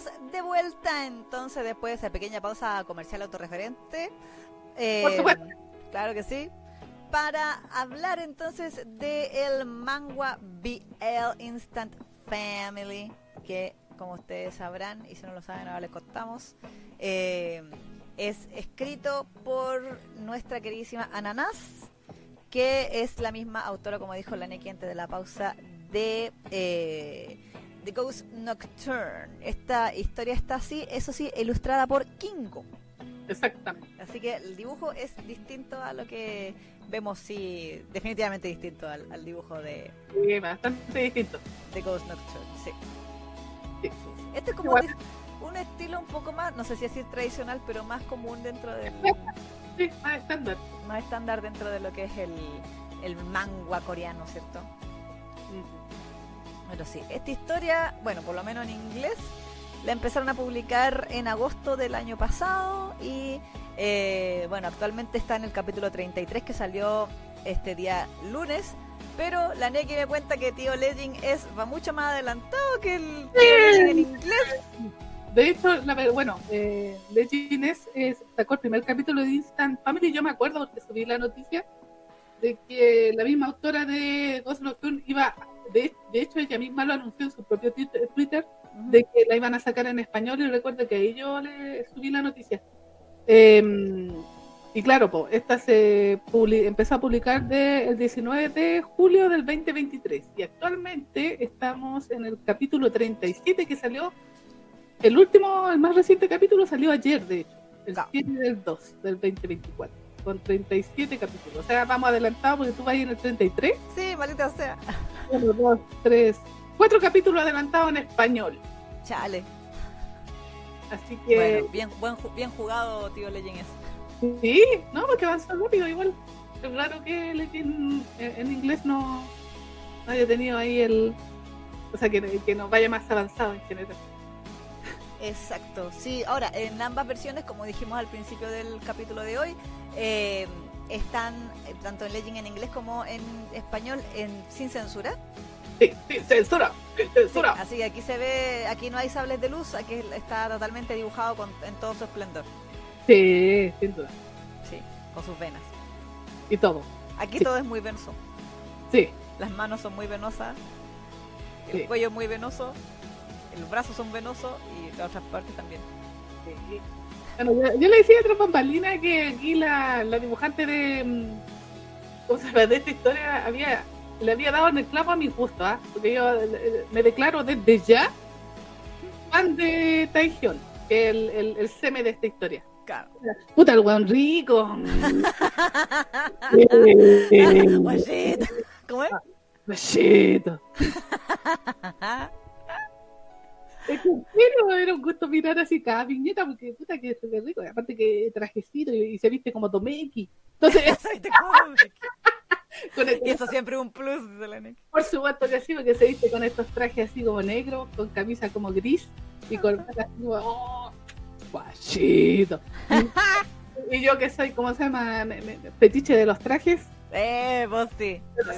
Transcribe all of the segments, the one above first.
estamos de vuelta entonces después de esa pequeña pausa comercial autorreferente. Eh, claro que sí. Para hablar entonces de el manga BL Instant Family, que como ustedes sabrán, y si no lo saben ahora les contamos, eh, es escrito por nuestra queridísima Ananas, que es la misma autora, como dijo la Neki antes de la pausa, de eh, The Ghost Nocturne. Esta historia está así, eso sí, ilustrada por Kingo. Exactamente. Así que el dibujo es distinto a lo que vemos, sí, definitivamente distinto al, dibujo de... Sí, bastante distinto. The Ghost Nocturne, sí. Este es como un estilo un poco más, no sé si decir tradicional, pero más común dentro del... Sí, más estándar. Más estándar dentro de lo que es el, el manga coreano, ¿cierto? Pero sí, esta historia, bueno, por lo menos en inglés, la empezaron a publicar en agosto del año pasado y eh, bueno, actualmente está en el capítulo 33 que salió este día lunes. Pero la Neki me cuenta que Tío Legend es va mucho más adelantado que el Tío en inglés. De hecho, la, bueno, eh, Legend es, sacó el primer capítulo de Instant Family. Yo me acuerdo porque subí la noticia de que la misma autora de Ghost Nocturne iba de, hecho ella misma lo anunció en su propio Twitter de que la iban a sacar en español y recuerdo que ahí yo le subí la noticia. Em, y claro, pues esta se empezó a publicar de, el 19 de julio del 2023 y actualmente estamos en el capítulo 37 que salió, el último, el más reciente capítulo salió ayer, de hecho, el 7 del 2 del 2024 con 37 capítulos. O sea, vamos adelantados porque tú vas ahí en el 33. Sí, maldita sea. Uno, dos, tres, cuatro capítulos adelantados en español. Chale. Así que. bien, buen, bien jugado, tío Legend. Sí, no, porque avanzó rápido igual. Es raro que Legend en inglés no, haya tenido ahí el. O sea, que, que no vaya más avanzado en general. Exacto, sí. Ahora, en ambas versiones, como dijimos al principio del capítulo de hoy, eh, están eh, tanto en Legend en inglés como en español en sin censura. Sí, sin censura, censura. así que aquí se ve, aquí no hay sables de luz, aquí está totalmente dibujado con, en todo su esplendor. Sí, sin duda. Sí, con sus venas. Y todo. Aquí todo es muy venoso. Sí. Las manos son muy venosas, el cuello es muy venoso, los brazos son venosos y las otras partes también. Sí yo, le decía a otra bambalina que aquí la, dibujante de, mm, de esta historia había le había dado en el clavo a mi gusto, ¿ah? porque yo eh, me declaro desde ya fan de Taehyung, que es el, el, el seme de esta historia. Puta, el weón rico. ¿Cómo es? Guachito. Es que era un gusto mirar así cada viñeta porque puta que se ve rico. aparte que trajecito y, se viste como Tomeki. Entonces, y eso siempre es un plus de la Por supuesto que sí, porque se viste con estos trajes así como negros, con camisa como gris y con así como, oh, guachito. y, yo que soy, ¿cómo se llama? Petiche de los trajes. Eh, vos sí pero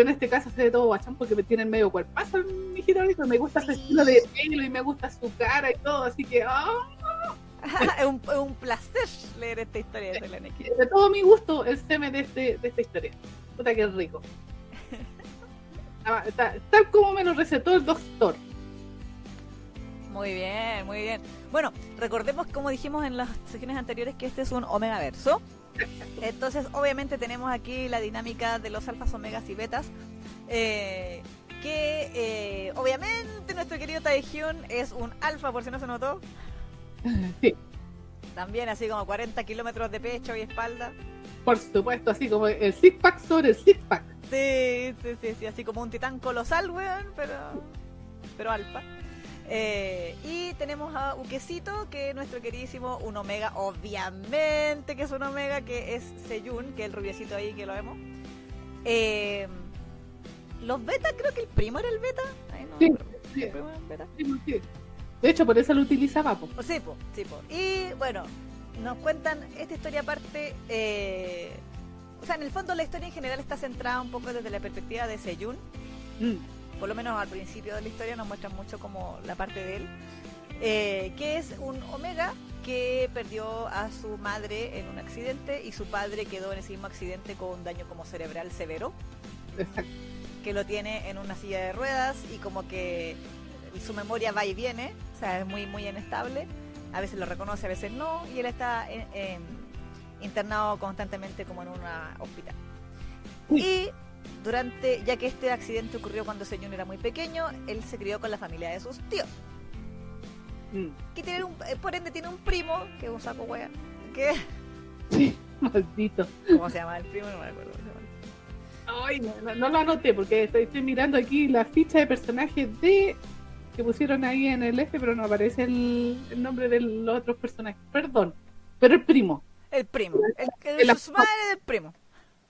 en este caso se ve todo guachán porque me tienen medio cuerpazo mi y me gusta su estilo de pelo y me gusta su cara y todo, así que ¡ah! es, un, es, un, placer leer esta historia de la De todo mi gusto, el seme de, este, de esta historia. Puta que rico. Tal como me lo recetó el doctor. Muy bien, muy bien. Bueno, recordemos como dijimos en las sesiones anteriores que este es un Omega Verso. Entonces, obviamente tenemos aquí la dinámica de los alfas, omegas y betas. Eh, que eh, obviamente nuestro querido Taehyun es un alfa, por si no se notó. Sí. También así como 40 kilómetros de pecho y espalda. Por supuesto, así como el six pack sobre el six pack. Sí, sí, sí, sí, así como un titán colosal, weón, pero, pero alfa. Eh, y tenemos a Uquecito, que es nuestro queridísimo un Omega, obviamente que es un Omega, que es Seyun, que es el rubiecito ahí que lo vemos. Eh, los beta, creo que el primo era el beta. sí, sí, De hecho, por eso lo utilizaba. Po. Sí, po, sí, po. Y bueno, nos cuentan esta historia aparte. Eh, o sea, en el fondo la historia en general está centrada un poco desde la perspectiva de Seyun. Mm por lo menos al principio de la historia nos muestran mucho como la parte de él, eh, que es un Omega que perdió a su madre en un accidente y su padre quedó en ese mismo accidente con un daño como cerebral severo. Que lo tiene en una silla de ruedas y como que su memoria va y viene, o sea, es muy, muy inestable. A veces lo reconoce, a veces no, y él está internado constantemente como en un hospital. Y durante, ya que este accidente ocurrió cuando señor era muy pequeño, él se crió con la familia de sus tíos. Mm. Que tiene un, eh, por ende tiene un primo, que es un saco wea, que... Sí, maldito. ¿Cómo se llama el primo? No me acuerdo. Ay, no, lo anoté porque estoy, mirando aquí la ficha de personajes de que pusieron ahí en el F, pero no aparece el, nombre de los otros personajes. Perdón, pero el primo. El primo. El, el, el, su madre del primo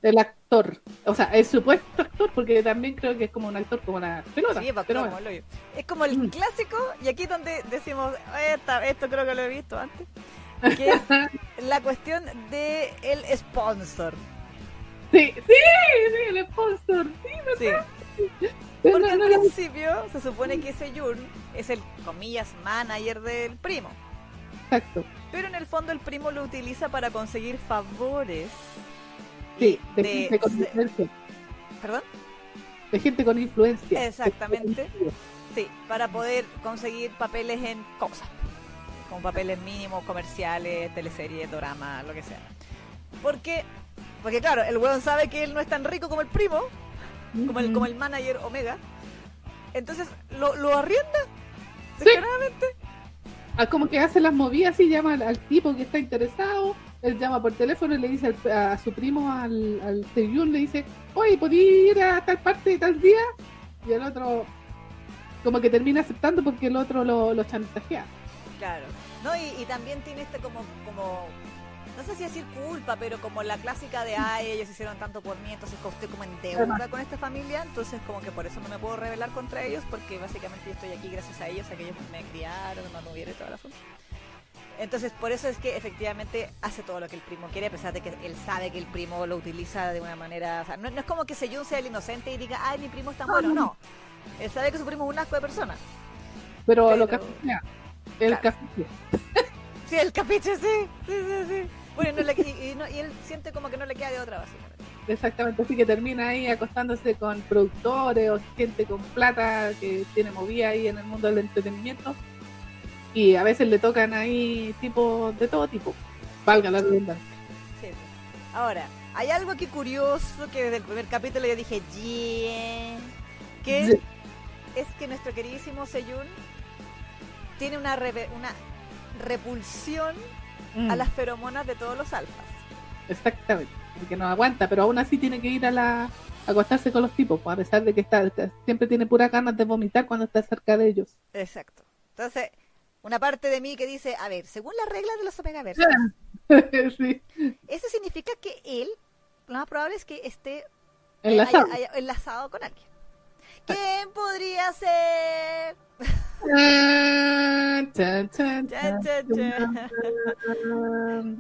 el actor, o sea, el supuesto actor, porque también creo que es como un actor como una pelota. Sí, pero como Es como el clásico, y aquí donde decimos, esto creo que lo he visto antes, que es la cuestión de el sponsor. Sí, sí, sí, el sponsor, sí, sí. Porque al principio se supone que ese Jun es el, comillas, manager del primo. Exacto. Pero en el fondo el primo lo utiliza para conseguir favores Sí, de, gente con influencia. ¿Perdón? De gente con influencia. Exactamente. Sí, para poder conseguir papeles en cosas. Como papeles mínimos, comerciales, teleseries, drama, lo que sea. Porque, porque claro, el weón sabe que él no es tan rico como el primo, como el, como el manager Omega. Entonces lo, lo arrienda. Sí. Ah, como que hace las movidas y llama al tipo que está interesado él llama por teléfono y le dice a su primo, al, al le dice, oye, ¿podí ir a tal parte tal día? Y el otro como que termina aceptando porque el otro lo, lo chantajea. Claro. No, y, también tiene este como, como, no sé si decir culpa, pero como la clásica de, ay, ellos hicieron tanto por mí, entonces estoy como en deuda con esta familia, entonces como que por eso no me puedo rebelar contra ellos, porque básicamente yo estoy aquí gracias a ellos, a que ellos me criaron, me mantuvieron y toda la cosa. Entonces, por eso es que efectivamente hace todo lo que el primo quiere, a pesar de que él sabe que el primo lo utiliza de una manera. O sea, no, es como que Seyun sea el inocente y diga, ay, mi primo es tan bueno. No. Él sabe que su primo es un asco de persona. Pero, lo que. El capiche. sí, el capiche, sí. Sí, sí, sí. Bueno, y, él siente como que no le queda de otra, básicamente. Exactamente, así que termina ahí acostándose con productores o gente con plata que tiene movida ahí en el mundo del entretenimiento y a veces le tocan ahí tipo de todo tipo, valga la redundancia. Sí. Ahora, hay algo aquí curioso que desde el primer capítulo yo dije, yeah, que es que nuestro queridísimo Seyun tiene una, una repulsión a mm. las feromonas de todos los alfas. Exactamente, porque no aguanta, pero aún así tiene que ir a la acostarse con los tipos, pues, a pesar de que está, siempre tiene pura ganas de vomitar cuando está cerca de ellos. Exacto. Entonces, una parte de mí que dice, a ver, según las reglas de los Omega sí. eso significa que él, lo más probable es que esté enlazado, enlazado con alguien. ¿Quién podría ser?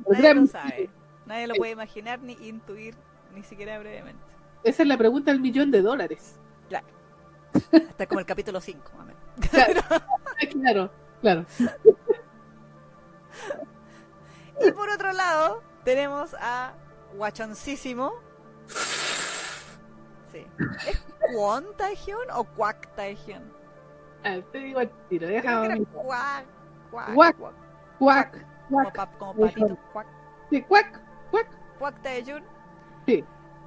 Nadie lo sabe. Nadie lo puede imaginar ni intuir, ni siquiera brevemente. Esa es la pregunta del millón de dólares. Claro. Hasta como el capítulo 5. claro. Claro. Y por otro lado, tenemos a Guachoncísimo. Sí. ¿Es Kwon o Kwak Taehyun? Ah, te digo al tiro, déjame. Kwak, Kwak, Kwak, Kwak. Como, pa, como patito. Sí, Kwak, Kwak. Kwak Taehyun. Sí.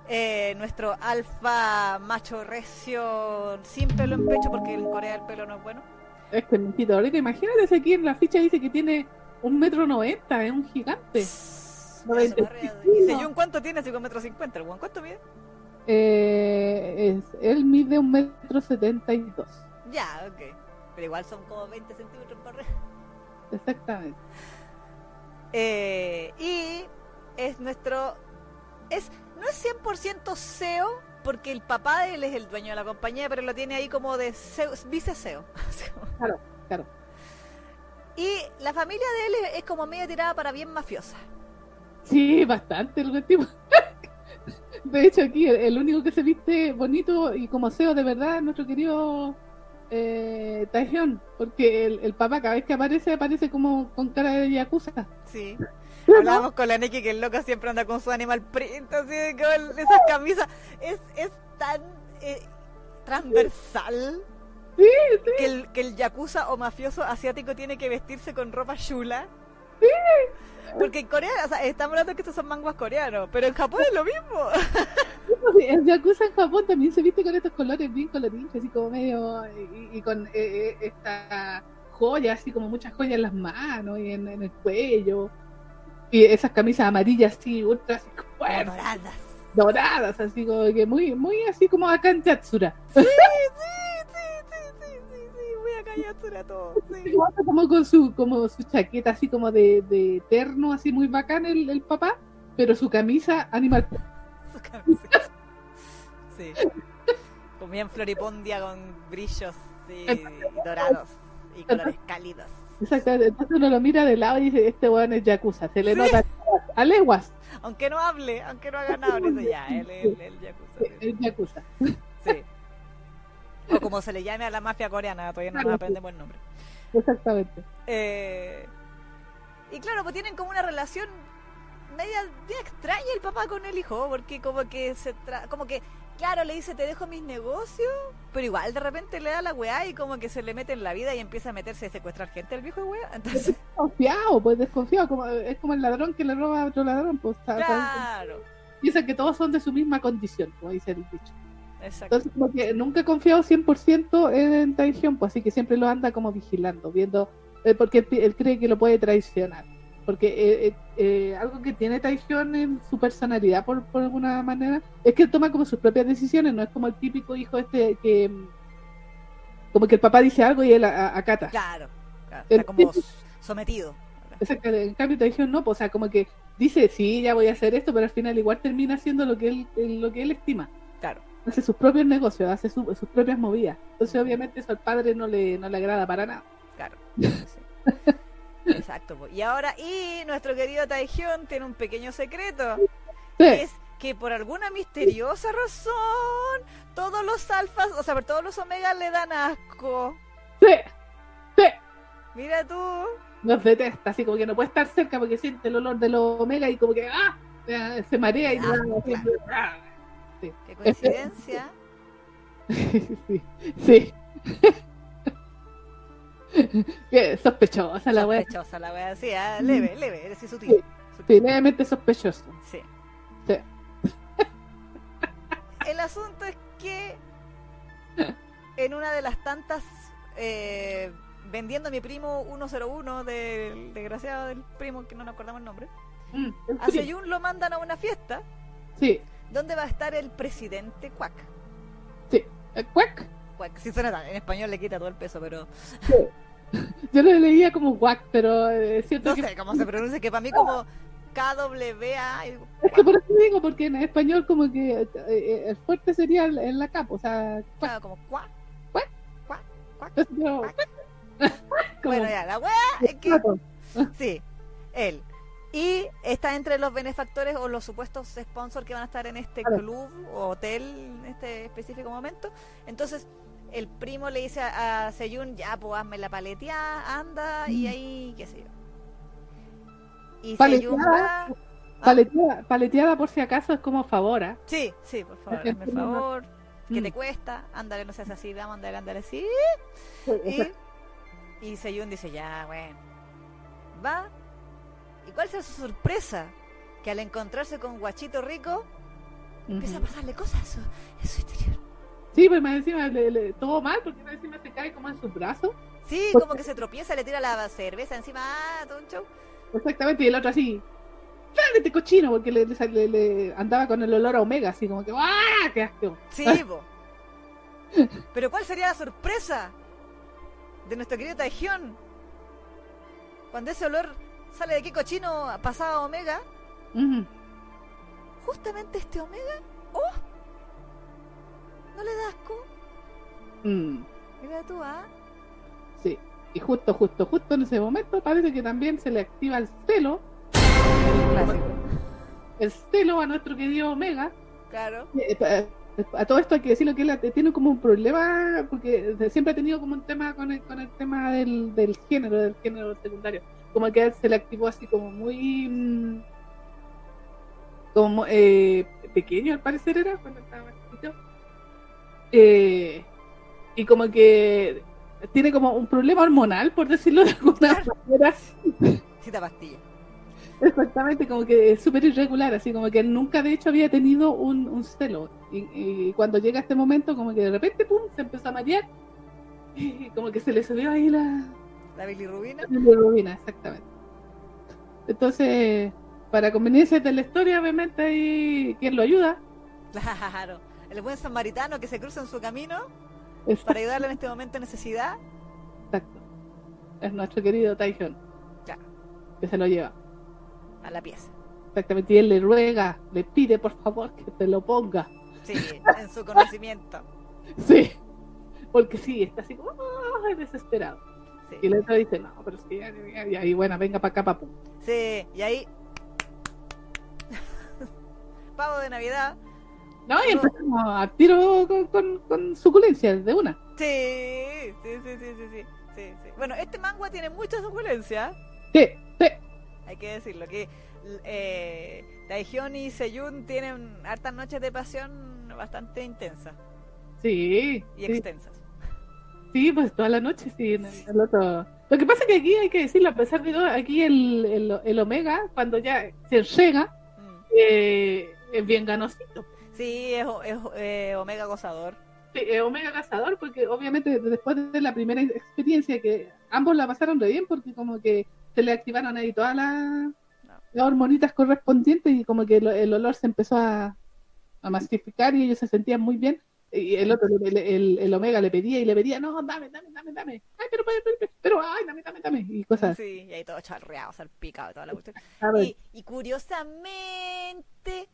Eh, nuestro alfa macho recio sin pelo en pecho porque en Corea el pelo no es bueno es que ahorita imagínate si aquí en la ficha dice que tiene un metro noventa, es un gigante. ¿Y Seyun cuánto tiene? Así con metro cincuenta, ¿el cuánto mide? Eh, es, él mide un metro setenta y dos. Ya, ok. Pero igual son como 20 centímetros por arriba. Exactamente. Eh, y es nuestro... Es, no es 100% SEO, porque el papá de él es el dueño de la compañía, pero lo tiene ahí como de vice CEO. Claro, claro. Y la familia de él es, como media tirada para bien mafiosa. Sí, bastante el tipo. De hecho, aquí el, único que se viste bonito y como SEO de verdad es nuestro querido eh, Taehyung, porque el, el, papá cada vez que aparece, aparece como con cara de yakuza. Sí. Hablamos con la Neki que el loco siempre anda con su animal print, así con esas camisas. Es, es tan eh, transversal. Sí, Que, el, que el yakuza o mafioso asiático tiene que vestirse con ropa chula. Sí. Porque en Corea, o sea, estamos hablando que estos son manguas coreanos, pero en Japón es lo mismo. El Yakuza en Japón también se viste con estos colores bien coloridos, así como medio. y, con eh, eh, esta joya, así como muchas joyas en las manos y en, el cuello. Y esas camisas amarillas, así, ultra así, doradas. Doradas, así como que muy, muy así como acá en Yatsura. Sí, sí todo. Como con su, como su chaqueta así como de, de terno, así muy bacán el, el papá, pero su camisa animal. su camisa. Sí. Bien floripondia con brillos y, dorados y colores cálidos. Exactamente, entonces uno lo mira de lado y dice, este weón es Yakuza, se le nota a leguas. Aunque no hable, aunque no haga nada, dice ya, él es el, el, Yakuza. El Yakuza. Sí. O como se le llame a la mafia coreana, todavía no nos aprendemos el nombre. Exactamente. Eh, y claro, pues tienen como una relación media, extraña el papá con el hijo, porque como que se tra como que, claro, le dice te dejo mis negocios, pero igual de repente le da la weá y como que se le mete en la vida y empieza a meterse a secuestrar gente el viejo weá. Entonces... Desconfiado, pues desconfiado, como, es como el ladrón que le roba a otro ladrón, pues claro. Piensa que todos son de su misma condición, como dice el dicho. Exacto. Entonces, como que nunca he confiado 100% en Taehyung, pues así que siempre lo anda como vigilando, viendo, eh, porque él, cree que lo puede traicionar. Porque eh, eh, algo que tiene Taehyung en su personalidad, por, por alguna manera, es que él toma como sus propias decisiones, no es como el típico hijo este que. Como que el papá dice algo y él acata. Claro, claro está como sometido. En cambio Taehyung no, pues, o sea, como que dice, sí, ya voy a hacer esto, pero al final igual termina haciendo lo que él, lo que él estima. Claro hace sus propios negocios, hace sus propias movidas. Entonces, obviamente, eso al padre no le, no le agrada para nada. Claro. Exacto. Y ahora, y nuestro querido Taehyung tiene un pequeño secreto. es que por alguna misteriosa razón, todos los alfas, o sea, todos los omegas le dan asco. Sí. Sí. Mira tú. Los detesta, así como que no puede estar cerca porque siente el olor de los omega y como que ¡ah! se marea y ah, Qué coincidencia. sí. sí. Qué sospechosa la wea. Sospechosa la wea, sí, ah, leve, leve, eres sutil. Sí, levemente sospechoso. Sí. sí. El asunto es que en una de las tantas eh, vendiendo a mi primo 101 del desgraciado del primo que no nos acordamos el nombre. Mm, a Seyun lo mandan a una fiesta. Sí. ¿Dónde va a estar el presidente Quack? Sí, el Quack. Quack, sí suena en español le quita todo el peso, pero... Yo lo leía como Quack, pero es cierto No sé cómo se pronuncia, que para mí como KWA... Es que por eso digo, porque en español como que eh, eh, el fuerte sería en la capa, o sea... Claro, como Quack. Quack. Quack. Quack. bueno, ya, la wea es que... Sí, él. Y está entre los benefactores o los supuestos sponsors que van a estar en este club o hotel en este específico momento. Entonces, el primo le dice a, Seyun, ya, pues hazme la paleteada, anda, y mm. ahí, qué sé yo. Y Seyun va... ¿ah? Paleteada, por si acaso es como favor, ¿eh? Sí, sí, por favor, hazme favor. ¿Qué te mm. cuesta? Ándale, no seas así, vamos, ándale, ándale, así. Y, y Seyun dice, ya, bueno. Va, ¿Y cuál es su sorpresa? Que al encontrarse con Guachito Rico, empieza a pasarle cosas en su, interior. Sí, pues más encima le, todo mal, porque más encima se cae como en sus brazos. Sí, como que se tropieza, le tira la cerveza encima, ah, todo un show. Exactamente, y el otro así, ¡claro, este cochino! Porque le, le, andaba con el olor a omega, así como que, ¡ah! ¡Qué asco! Sí, Pero ¿cuál sería la sorpresa de nuestro querido Taehyung? Cuando ese olor sale de qué cochino pasaba Omega. Justamente este Omega, ¡oh! ¿No le das asco? Mm. Mira tú, ¿ah? Sí, y justo, justo, justo en ese momento parece que también se le activa el celo. El celo a nuestro querido Omega. Claro. Eh, a todo esto hay que decirlo que él tiene como un problema, porque siempre ha tenido como un tema con el, con el tema del, del género, del género secundario. Como que a él se le activó así como muy. Mm, como eh, pequeño al parecer era, cuando estaba Eh, y como que tiene como un problema hormonal, por decirlo de alguna manera. Cita pastilla. Exactamente, como que es súper irregular, así como que nunca de hecho había tenido un, un celo. Y, cuando llega este momento, como que de repente, pum, se empezó a marear. Y como que se le subió ahí la... La bilirrubina. La bilirrubina, exactamente. Entonces, para conveniencia de la historia, obviamente, ahí, ¿quién lo ayuda? Claro, el buen samaritano que se cruza en su camino para ayudarle en este momento de necesidad. Exacto. Es nuestro querido Taehyung. Claro. Que se lo lleva a la pieza. Exactamente, y él le ruega, le pide por favor que te lo ponga. Sí, en su conocimiento. sí, porque sí, está así como desesperado. Y el otro dice, no, pero ya, y ahí, bueno, venga para acá, papu. Sí, y ahí. Pavo de Navidad. No, y empezamos a tiro con, con, suculencia de una. Sí, sí, sí, sí, sí, sí, sí, Bueno, este manga tiene mucha suculencia. Sí, sí hay que decirlo, que eh, y Seyun tienen hartas noches de pasión bastante intensas. Sí. Y extensas. Sí, pues toda la noche, sí. Lo que pasa es que aquí hay que decirlo, a pesar de todo, aquí el, el, Omega, cuando ya se llega, mm. eh, es bien ganosito. Sí, es, es eh, Omega gozador. Sí, es Omega gozador, porque obviamente después de la primera experiencia que ambos la pasaron re bien, porque como que se le activaron ahí todas las, hormonitas correspondientes y como que el, olor se empezó a, a masificar y ellos se sentían muy bien. Y el otro, el, el, Omega le pedía y le pedía, no, dame, dame, dame, dame, ay, pero, pero, pero, ay, dame, dame, dame, y cosas Sí, y ahí todo charreado, salpicado, toda la cuestión. Y, y, curiosamente,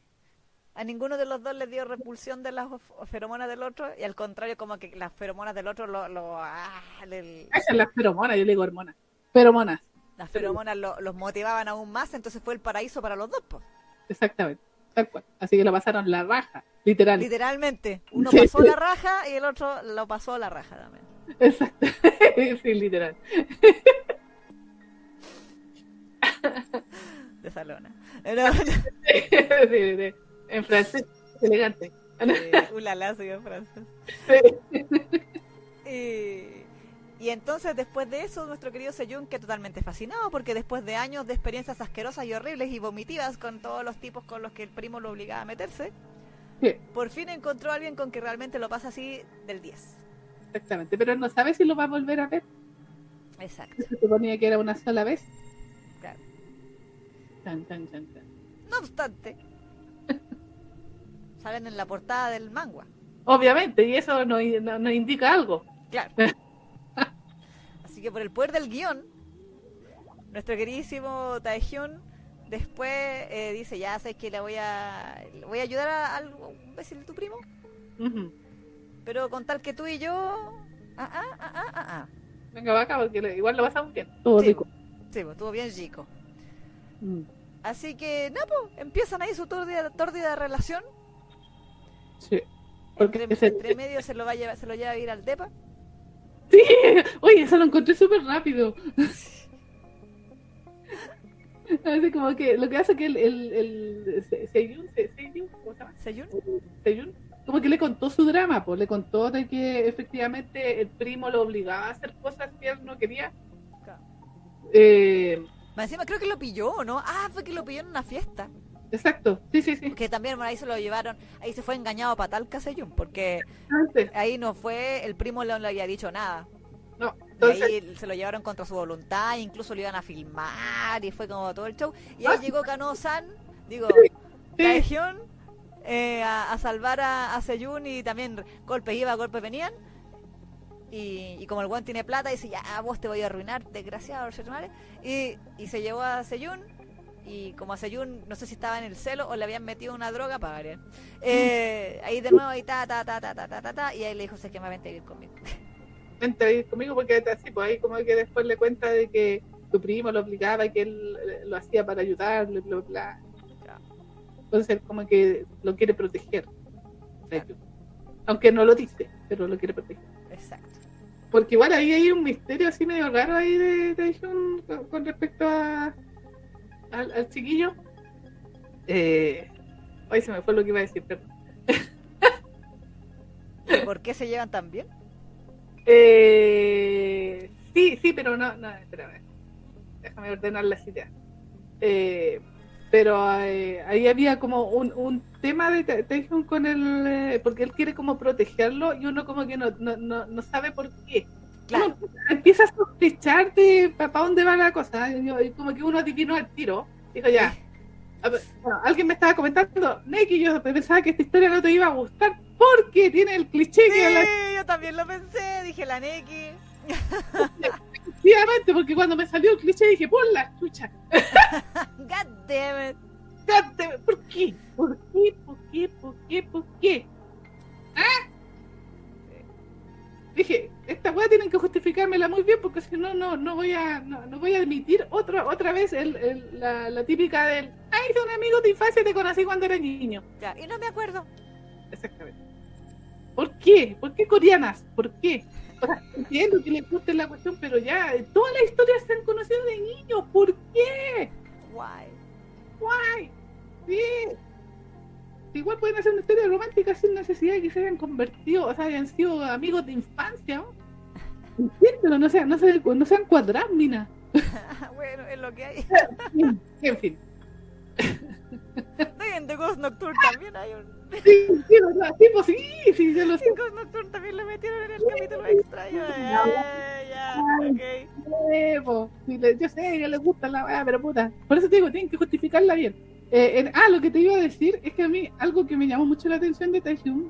a ninguno de los dos le dio repulsión de las feromonas del otro, y al contrario, como que las feromonas del otro lo... lo ah, las feromonas, yo le digo hormonas. Feromonas las feromonas los motivaban aún más, entonces fue el paraíso para los dos. Pues. Exactamente, tal cual. Así que lo pasaron la raja, literal. Literalmente. Uno pasó la raja y el otro lo pasó la raja también. Exacto, sí, literal. De salona. sí, en francés, elegante. Ulala, soy en francés. Sí. Y entonces después de eso, nuestro querido Seyun, que totalmente fascinado, porque después de años de experiencias asquerosas y horribles y vomitivas con todos los tipos con los que el primo lo obligaba a meterse, por fin encontró a alguien con que realmente lo pasa así del 10. Exactamente, pero no sabe si lo va a volver a ver. Exacto. Se suponía que era una sola vez. Claro. Tan, tan, tan, no obstante, salen en la portada del manga. Obviamente, y eso nos no, indica algo. Claro. que por el poder del guion, nuestro queridísimo Taehyun después eh, dice, ya sabes que le voy a voy a ayudar a, algo imbécil de tu primo. Pero con tal que tú y yo... Ah, ah, ah, ah, ah. ah. Venga, va acá, porque igual lo vas a bien. Todo rico. Sí, pues, estuvo bien chico. Mm. Así que, no, pues, empiezan ahí su tordida, relación. Sí. Porque entre, entre medio se lo va a llevar, se lo lleva a ir al depa. Sí, oye, eso lo encontré súper rápido. Así como que lo que hace que el, el, el Seyun, ¿cómo se llama? Seyun. Seyun, como que le contó su drama, pues le contó de que efectivamente el primo lo obligaba a hacer cosas que él no quería. Eh, encima creo que lo pilló, ¿no? Ah, fue que lo pilló en una fiesta. Exacto, sí, sí, sí. Que también ahí se lo llevaron, ahí se fue engañado para tal Casellón, porque ahí no fue, el primo no le había dicho nada. No, entonces... ahí se lo llevaron contra su voluntad, incluso lo iban a filmar y fue como todo el show. Y ahí ah. llegó Kano-san, digo, sí, eh, a, salvar a, a Seyun y también golpes iba, golpes venían. Y, como el buen tiene plata, dice, ya, vos te voy a arruinar, desgraciado, y, y se llevó a Seyun y como a Seyun, no sé si estaba en el celo o le habían metido una droga para variar. Eh, ahí de nuevo, ahí ta, ta, ta, ta, ta, ta, ta, y ahí le dijo, se que me vente a vivir conmigo. Vente a vivir conmigo porque así, pues ahí como que después le cuenta de que tu primo lo obligaba y que él lo hacía para ayudarle, bla, bla. Entonces, como que lo quiere proteger. Aunque no lo dice, pero lo quiere proteger. Exacto. Porque igual ahí hay un misterio así medio raro ahí de, de con, respecto a, al, chiquillo. Eh, Ay, se me fue lo que iba a decir, perdón. ¿Por qué se llevan tan bien? Eh, sí, sí, pero no, no, espérame. Déjame ordenar las ideas. Eh, pero eh, ahí había como un, un tema de tensión con él, eh, porque él quiere como protegerlo y uno como que no, no, no, sabe por qué. Claro. empieza a sospechar de para dónde va la cosa, y como que uno adivinó al tiro. Dijo ya, alguien me estaba comentando, Neki, yo pensaba que esta historia no te iba a gustar porque tiene el cliché sí, que yo también lo pensé, dije la Neki. Efectivamente, porque cuando me salió el cliché dije, por la chucha. God damn it. God damn it. ¿Por qué? ¿Por qué? ¿Por qué? ¿Por qué? ¿Por qué? ¿Ah? Dije, esta weá tienen que justificármela muy bien porque si no, no, no voy a, no, no voy a admitir otra, otra vez el, el, la, la, típica del, ay, es un amigo de infancia, te conocí cuando era niño. Ya, y no me acuerdo. Exactamente. ¿Por qué? ¿Por qué coreanas? ¿Por qué? O sea, entiendo que les guste la cuestión, pero ya, todas las historias se han conocido de niños. ¿Por qué? Why? Why? Sí igual pueden hacer una historia romántica sin necesidad de que se hayan convertido, o sea, hayan sido amigos de infancia. ¿no? No sean, no sean, no sean mina. bueno, es lo que hay. en fin. en The Ghost Nocturne también hay un. Sí, sí, ¿verdad? Sí, pues sí, sí, yo lo sé. Ghost Nocturne también lo metieron en el capítulo extraño. Ya, ya, ok. Sí, yo sé, que les gusta la pero puta. Por eso te digo, tienen que justificarla bien. Eh, ah, lo que te iba a decir es que a mí algo que me llamó mucho la atención de Taehyung,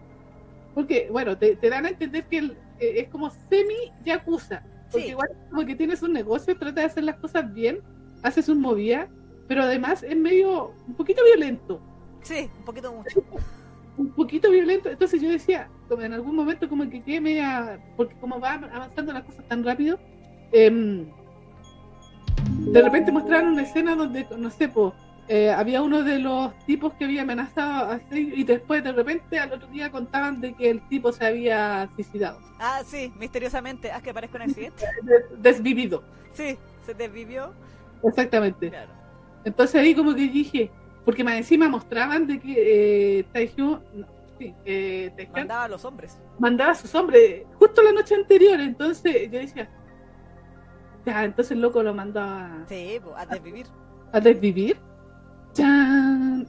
porque, bueno, te, dan a entender que eh, es como semi-yakuza, porque igual como que tienes un negocio, trata de hacer las cosas bien, haces un movida, pero además es medio, un poquito violento. Sí, un poquito mucho. un poquito violento, entonces yo decía, como en algún momento como que quedé media, porque como va avanzando las cosas tan rápido, em, de repente mostraron una escena donde, no sé, pues eh, había uno de los tipos que había amenazado así y después de repente al otro día contaban de que el tipo se había suicidado. Ah, sí, misteriosamente. Ah, que parezca un accidente. desvivido. Sí, se desvivió. Exactamente. Entonces ahí como que dije, porque más encima mostraban de que eh, Taehyung, sí, eh, mandaba a los hombres. Mandaba a sus hombres justo la noche anterior. Entonces yo decía, ya, entonces el loco lo mandaba sí, a desvivir. A desvivir.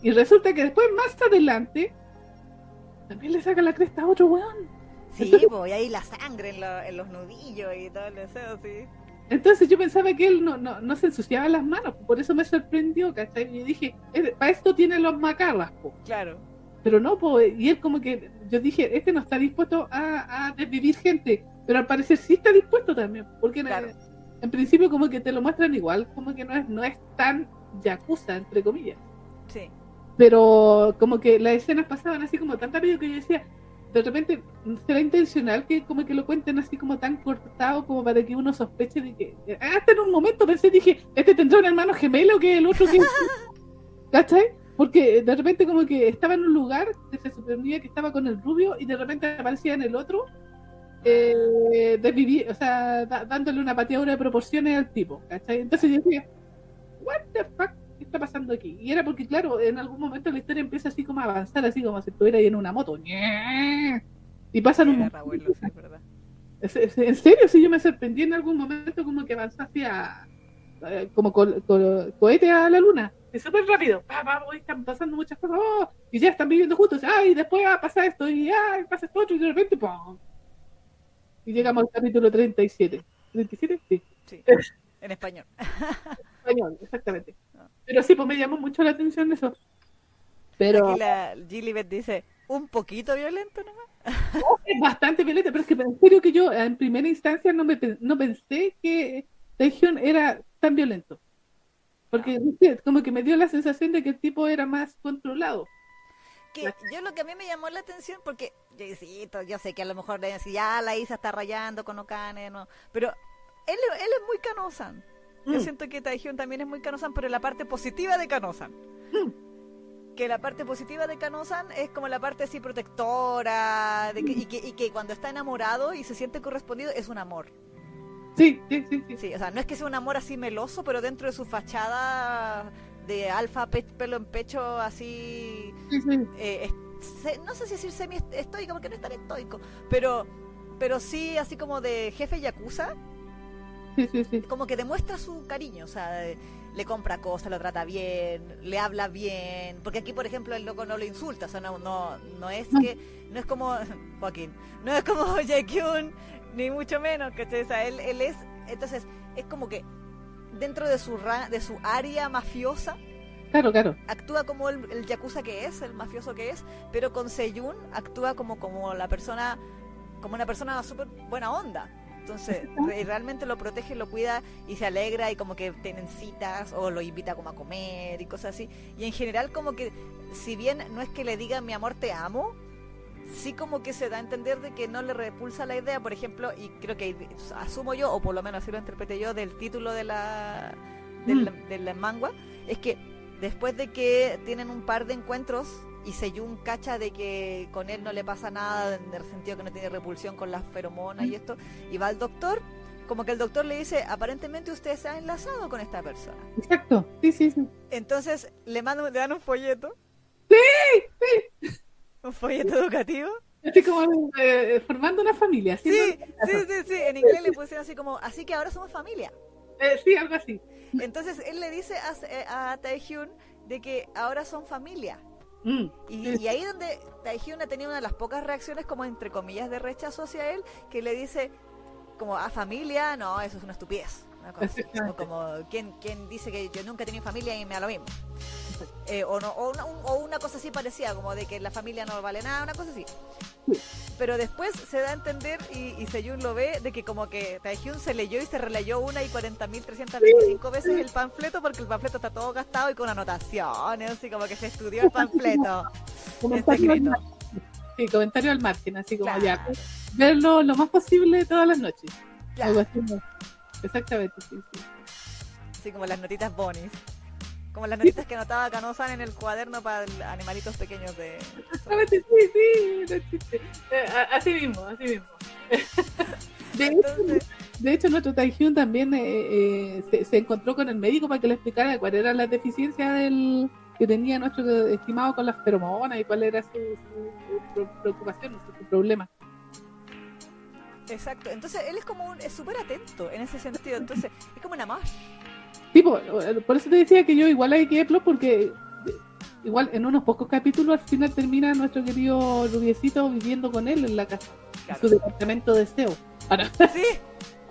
Y resulta que después, más adelante, también le saca la cresta a otro weón. Sí, y ahí la sangre en, los nudillos y todo el deseo, sí. Entonces yo pensaba que él no, no, no se ensuciaba las manos, por eso me sorprendió, ¿cachai? Y dije, para esto tiene los macarras, po. Claro. Pero no, pues, y él como que, yo dije, este no está dispuesto a, a desvivir gente, pero al parecer sí está dispuesto también, porque en, principio como que te lo muestran igual, como que no es, no es tan yakuza, entre comillas. Sí. Pero como que las escenas pasaban así como tan rápido que yo decía, de repente, ¿será intencional que como que lo cuenten así como tan cortado como para que uno sospeche de que... Hasta en un momento pensé, dije, este tendrá un hermano gemelo que el otro que... ¿Cachai? Porque de repente como que estaba en un lugar que se suponía que estaba con el rubio y de repente aparecía en el otro eh, desvivir, o sea, dándole una pateadura de proporciones al tipo, ¿cachai? Entonces yo decía, what the fuck, ¿qué está pasando aquí? Y era porque, claro, en algún momento la historia empieza así como a avanzar, así como si estuviera ahí en una moto. Y pasan un... En serio, sí, yo me sorprendí en algún momento como que avanzó hacia... Eh, como cohete a la luna. Es súper rápido. están pasando muchas cosas. Oh, y ya están viviendo juntos. Ay, después va a pasar esto. Y ay, pasa esto otro. Y de repente, ¡pum! Y llegamos al capítulo 37. ¿37? Sí. sí. En español. español, exactamente. Ah. Pero sí, pues me llamó mucho la atención eso. Pero... Aquí la Gilibet dice, un poquito violento nomás. es bastante violento, pero es que en serio que yo en primera instancia no, me, no pensé que Taehyung era tan violento. Porque ah. como que me dio la sensación de que el tipo era más controlado. Que yo lo que a mí me llamó la atención, porque yo, yo sé que a lo mejor ya la Isa está rayando con Okane, ¿no? pero él, él es muy Canosan. Yo mm. siento que Taehyung también es muy Canosan, pero la parte positiva de Canosan. Mm. que la parte positiva de Kanosan es como la parte así protectora, de que, y, que, y que cuando está enamorado y se siente correspondido es un amor. Sí, sí, sí, sí. Sí, o sea, no es que sea un amor así meloso, pero dentro de su fachada de alfa, pe- pelo en pecho, así... sí, sí. eh, se- no sé si decir semi estoico, porque no es tan estoico, pero, pero sí así como de jefe yakuza, Sí, sí, sí. como que demuestra su cariño, o sea, le compra cosas, lo trata bien, le habla bien, porque aquí, por ejemplo, el loco no lo insulta, o sea, no, no, no es que, no es como, Joaquín, no es como Jae-kyun, ni mucho menos, que o sea, él, él es, entonces, es como que dentro de su, ra- de su área mafiosa, Claro, claro. actúa como el, el yakuza que es, el mafioso que es, pero con Seyun actúa como, como la persona, como una persona súper buena onda. Entonces, re- realmente lo protege, lo cuida y se alegra y como que tienen citas o lo invita como a comer y cosas así. Y en general como que, si bien no es que le diga mi amor te amo, sí como que se da a entender de que no le repulsa la idea, por ejemplo, y creo que asumo yo, o por lo menos así lo interpreté yo, del título de la del, del manga, es que después de que tienen un par de encuentros y Seyun cacha de que con él no le pasa nada, en el sentido que no tiene repulsión con las feromonas y esto, y va al doctor, como que el doctor le dice, aparentemente usted se ha enlazado con esta persona. Exacto. Sí, sí, sí. Entonces le, mandan, le dan un folleto. Sí, Un folleto educativo. Así como eh, formando una familia. Sí, ¿sí? sí, sí, sí. En inglés le pusieron así como, así que ahora somos familia. Eh, sí, algo así. Entonces él le dice a, a Taehyun de que ahora son familia. Mm. Y, y ahí donde Taehyun ha tenido una de las pocas reacciones como entre comillas de rechazo hacia él, que le dice como a familia, no, eso es una estupidez. Una cosa así. Como ¿quién, quién dice que yo nunca he tenido familia y me da lo mismo. Eh, o, no, o, una, un- o una cosa así parecida, como de que la familia no vale nada, una cosa así. Pero después se da a entender, y, y Seyun lo ve, de que como que Taehyun se leyó y se releyó una y 40.325 veces el panfleto porque el panfleto está todo gastado y con anotaciones, así como que se estudió el panfleto. Comentario al. Sí, comentario al margen, así como Claro. ya. Verlo lo más posible todas las noches. Claro. Algo así. ¿no? Exactamente, sí, sí. Así como las notitas bonis. Como las notitas que anotaba Canosan en el cuaderno para animalitos pequeños de... Exactamente, sí, sí, existe. Eh, Así mismo, así mismo. De hecho, de hecho, nuestro Taehyun también eh, eh, se, se encontró con el médico para que le explicara cuál era la deficiencia del que tenía nuestro estimado con las feromonas y cuál era su, preocupación, su, su problema. exacto. Entonces él es como un... es súper atento en ese sentido. Entonces es como una más. Tipo, por eso te decía que yo igual hay que verlo porque igual en unos pocos capítulos al final termina nuestro querido Rubiecito viviendo con él en la casa, en su departamento de SEO. Sí.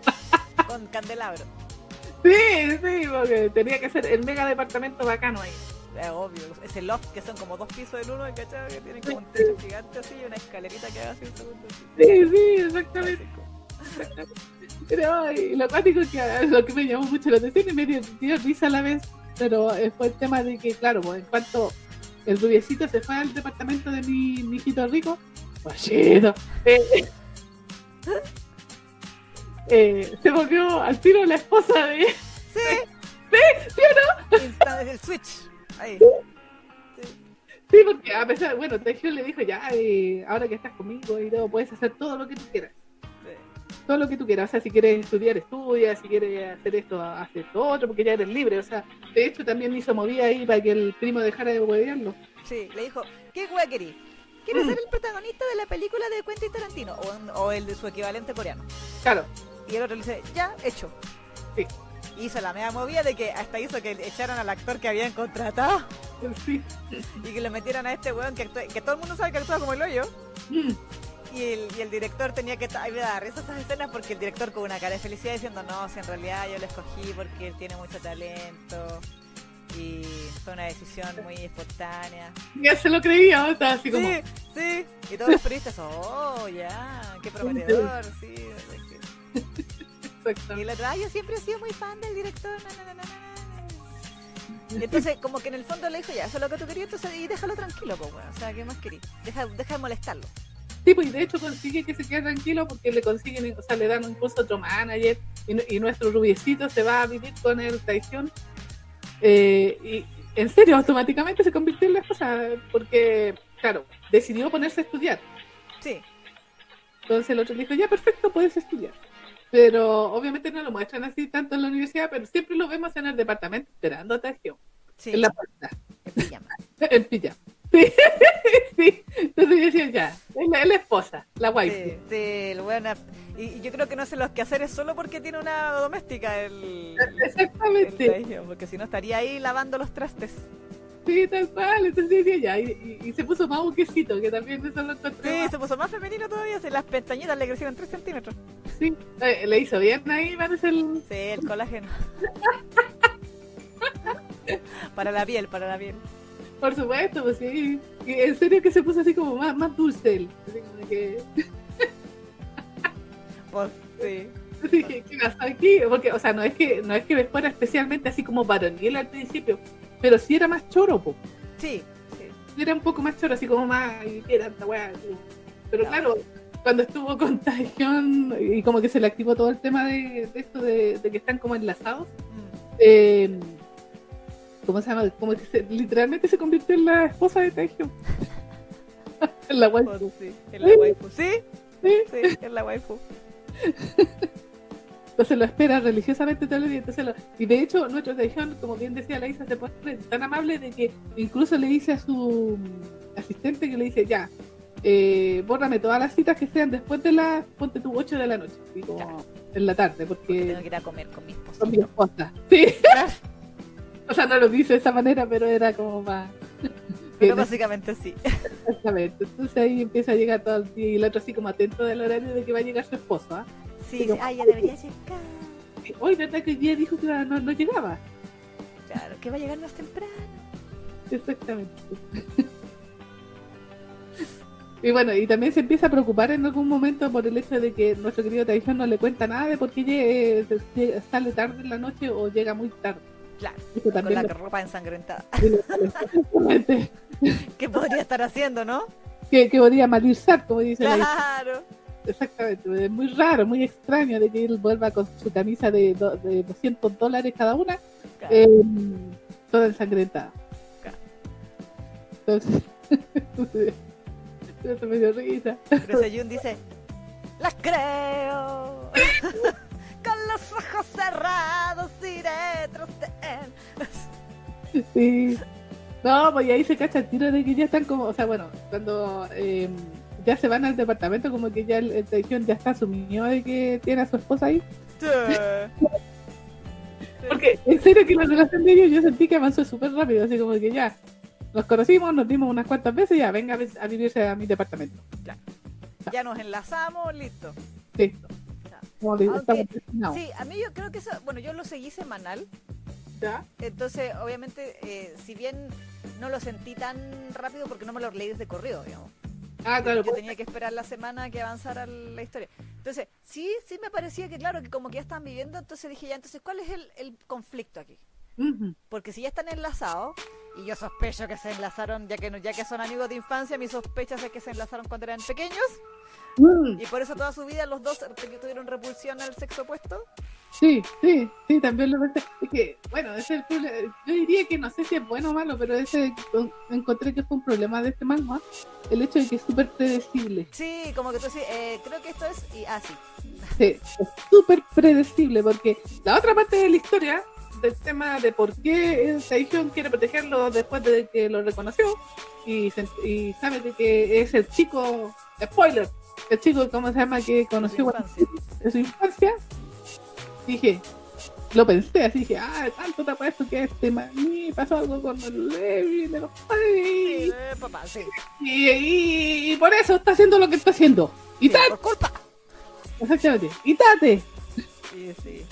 Con candelabro. sí, sí, porque tenía que ser el mega departamento bacano ahí. Es obvio. Ese loft que son como dos pisos en uno, ¿cachai? Que tienen como un techo gigante así y una escalerita que así un segundo. Sí, sí, exactamente. Pero lo cuático es que ah, lo que me llamó mucho la atención y me dio, dio risa a la vez, pero eh, fue el tema de que, claro, pues, en cuanto el rubiecito se fue al departamento de mi, mi hijito rico, guachito, eh, eh, se volvió al tiro la esposa de... Sí. ¿Sí o no? Insta- el switch. Ahí. Sí. Sí, porque a pesar, bueno, Tejión le dijo, ya, eh, ahora que estás conmigo y todo, puedes hacer todo lo que tú quieras. Todo lo que tú quieras. O sea, si quieres estudiar, estudia. Si quieres hacer esto, haz esto otro, porque ya eres libre. O sea, de hecho, también hizo movida ahí para que el primo dejara de huevearlo. Sí, le dijo, ¿qué querís? ¿Quieres ser el protagonista de la película de Quentin Tarantino? O, el de su equivalente coreano. Claro, Y el otro le dice, ya, hecho. Sí. Hizo la mega movida de que hasta hizo que echaran al actor que habían contratado sí. y que le metieran a este weón que, actúa- que todo el mundo sabe que actúa como el hoyo. Mm, Y el, y el director tenía que estar, ay, me da risa esas escenas porque el director con una cara de felicidad diciendo, no, si en realidad yo lo escogí porque él tiene mucho talento y fue una decisión muy espontánea. Ya se lo creía, estaba así como. Sí, sí. Y todos los periodistas, oh, ya, qué prometedor, sí. Exacto. Y el otro, ay, yo siempre he sido muy fan del director, na, na, na, na, na". Y entonces, como que en el fondo le dijo, ya, eso es lo que tú querías, entonces, y déjalo tranquilo, pues, bueno, o sea, ¿qué más querías? Deja, deja de molestarlo. Sí, pues y de hecho consigue que se quede tranquilo porque le consiguen, o sea, le dan incluso otro manager y, nu- y nuestro rubiecito se va a vivir con el traición. Eh, y en serio, automáticamente se convirtió en la esposa, porque, claro, decidió ponerse a estudiar. Sí. Entonces el otro dijo, ya, perfecto, puedes estudiar. Pero obviamente no lo muestran así tanto en la universidad, pero siempre lo vemos en el departamento esperando a. Sí. En la puerta. En pijama. En pijama. Sí. sí. Entonces yo decía, ya, es la, es la esposa, la wife. Sí, sí, el ha- y, yo creo que no hace los quehaceres solo porque tiene una doméstica el, el Exactamente. Porque si no estaría ahí lavando los trastes. Sí, tal cual. Entonces yo decía, ya. Y, y- y se puso más buquecito, que también eso lo encontré. Sí, se puso más femenino todavía, si las pestañitas le crecieron 3 centímetros. sí. Eh, le hizo bien ahí, parece el. Sí, el colágeno. para la piel, para la piel. Por supuesto, pues sí. Y en serio que se puso así como más, más dulce él. Así como que. Pues sí. ¿qué pasó aquí? Porque, o sea, no es que no es que fuera especialmente así como varonil al principio, pero sí era más choro, po. Sí, sí. Era un poco más choro, así como más. Qué tanta weá. Pero Claro. claro, cuando estuvo con Taehyung y como que se le activó todo el tema de, de esto de, de que están como enlazados. Mm. eh, ¿Cómo se llama? Como que se- literalmente se convirtió en la esposa de Taehyung. en la Pues waifu. sí, en la waifu. Sí, Sí. sí, en la waifu. Entonces lo espera religiosamente todo el día. Entonces lo- y de hecho, nuestro Taehyung, como bien decía la Isa, se pone tan amable de que incluso le dice a su mm, asistente que le dice, ya, eh, bórrame todas las citas que sean después de las, ponte tú, 8 de la noche, como Claro. en la tarde, Porque porque tengo que ir a comer con mi esposa. son mi esposa. Sí, o sea, no lo dice de esa manera, pero era como más... Pero básicamente sí. Exactamente. Entonces ahí empieza a llegar todo el día y el otro así como atento del horario de que va a llegar su esposo. ¿ah? Sí, sí. Ah, ya debería llegar. Hoy, ¿verdad que hoy día dijo que no, no llegaba? Claro, que va a llegar más temprano. Exactamente. Y bueno, y también se empieza a preocupar en algún momento por el hecho de que nuestro querido Taehyung no le cuenta nada de por qué eh, sale tarde en la noche o llega muy tarde. Claro, con la lo- ropa ensangrentada. ¿Qué podría estar haciendo, no? que, que podría malizar, como dice la Claro. Exactamente, es muy raro, muy extraño de que él vuelva con su camisa de, do- de 200 dólares cada una, Claro. eh, toda ensangrentada. Claro. Entonces, eso me dio risa. Pero Seyun dice, las creo. Con los ojos cerrados iré tras de él. Sí. No, pues y ahí se cacha el tiro de que ya están como, o sea, bueno, cuando eh, ya se van al departamento, como que ya el, el Taehyung ya está asumido de que tiene a su esposa ahí. Sí. Porque en serio que la relación de ellos yo sentí que avanzó súper rápido, así como que ya nos conocimos, nos dimos unas cuantas veces, ya venga a vi- a vivirse a mi departamento. Ya nos enlazamos, listo. Listo. Como le- Aunque- destinados. Sí, a mí yo creo que eso, bueno, yo lo seguí semanal, ¿Ya? entonces obviamente, eh, si bien no lo sentí tan rápido porque no me lo leí desde corrido, digamos. Ah, claro, yo pues, tenía que esperar la semana que avanzara la historia. Entonces, sí, sí me parecía que, claro, que como que ya estaban viviendo, entonces dije ya, entonces, ¿cuál es el, el conflicto aquí? Porque si ya están enlazados, y yo sospecho que se enlazaron, ya que, ya que son amigos de infancia, mi sospecha es que se enlazaron cuando eran pequeños, Mm, y por eso toda su vida los dos tu- tuvieron repulsión al sexo opuesto. Sí, sí, sí, también lo pensé. Es que, bueno, ese es el problema. Yo diría que no sé si es bueno o malo, pero ese con- encontré que fue un problema de este manga. El hecho de que es súper predecible. Sí, como que tú sí, eh, creo que esto es, y ah, sí. Es súper predecible porque la otra parte de la historia del tema de por qué Taehyung quiere protegerlo después de que lo reconoció y, se- y sabe de que es el chico, spoiler, el chico, ¿cómo se llama? Que su conoció infancia. en su infancia, dije, lo pensé así, dije, ah, tanto te apuesto que este maní pasó algo con el Levi, de los padres, papá, sí. y, y- y por eso está haciendo lo que está haciendo. Y Sí, tate, por culpa. exactamente, y tate. Sí, sí.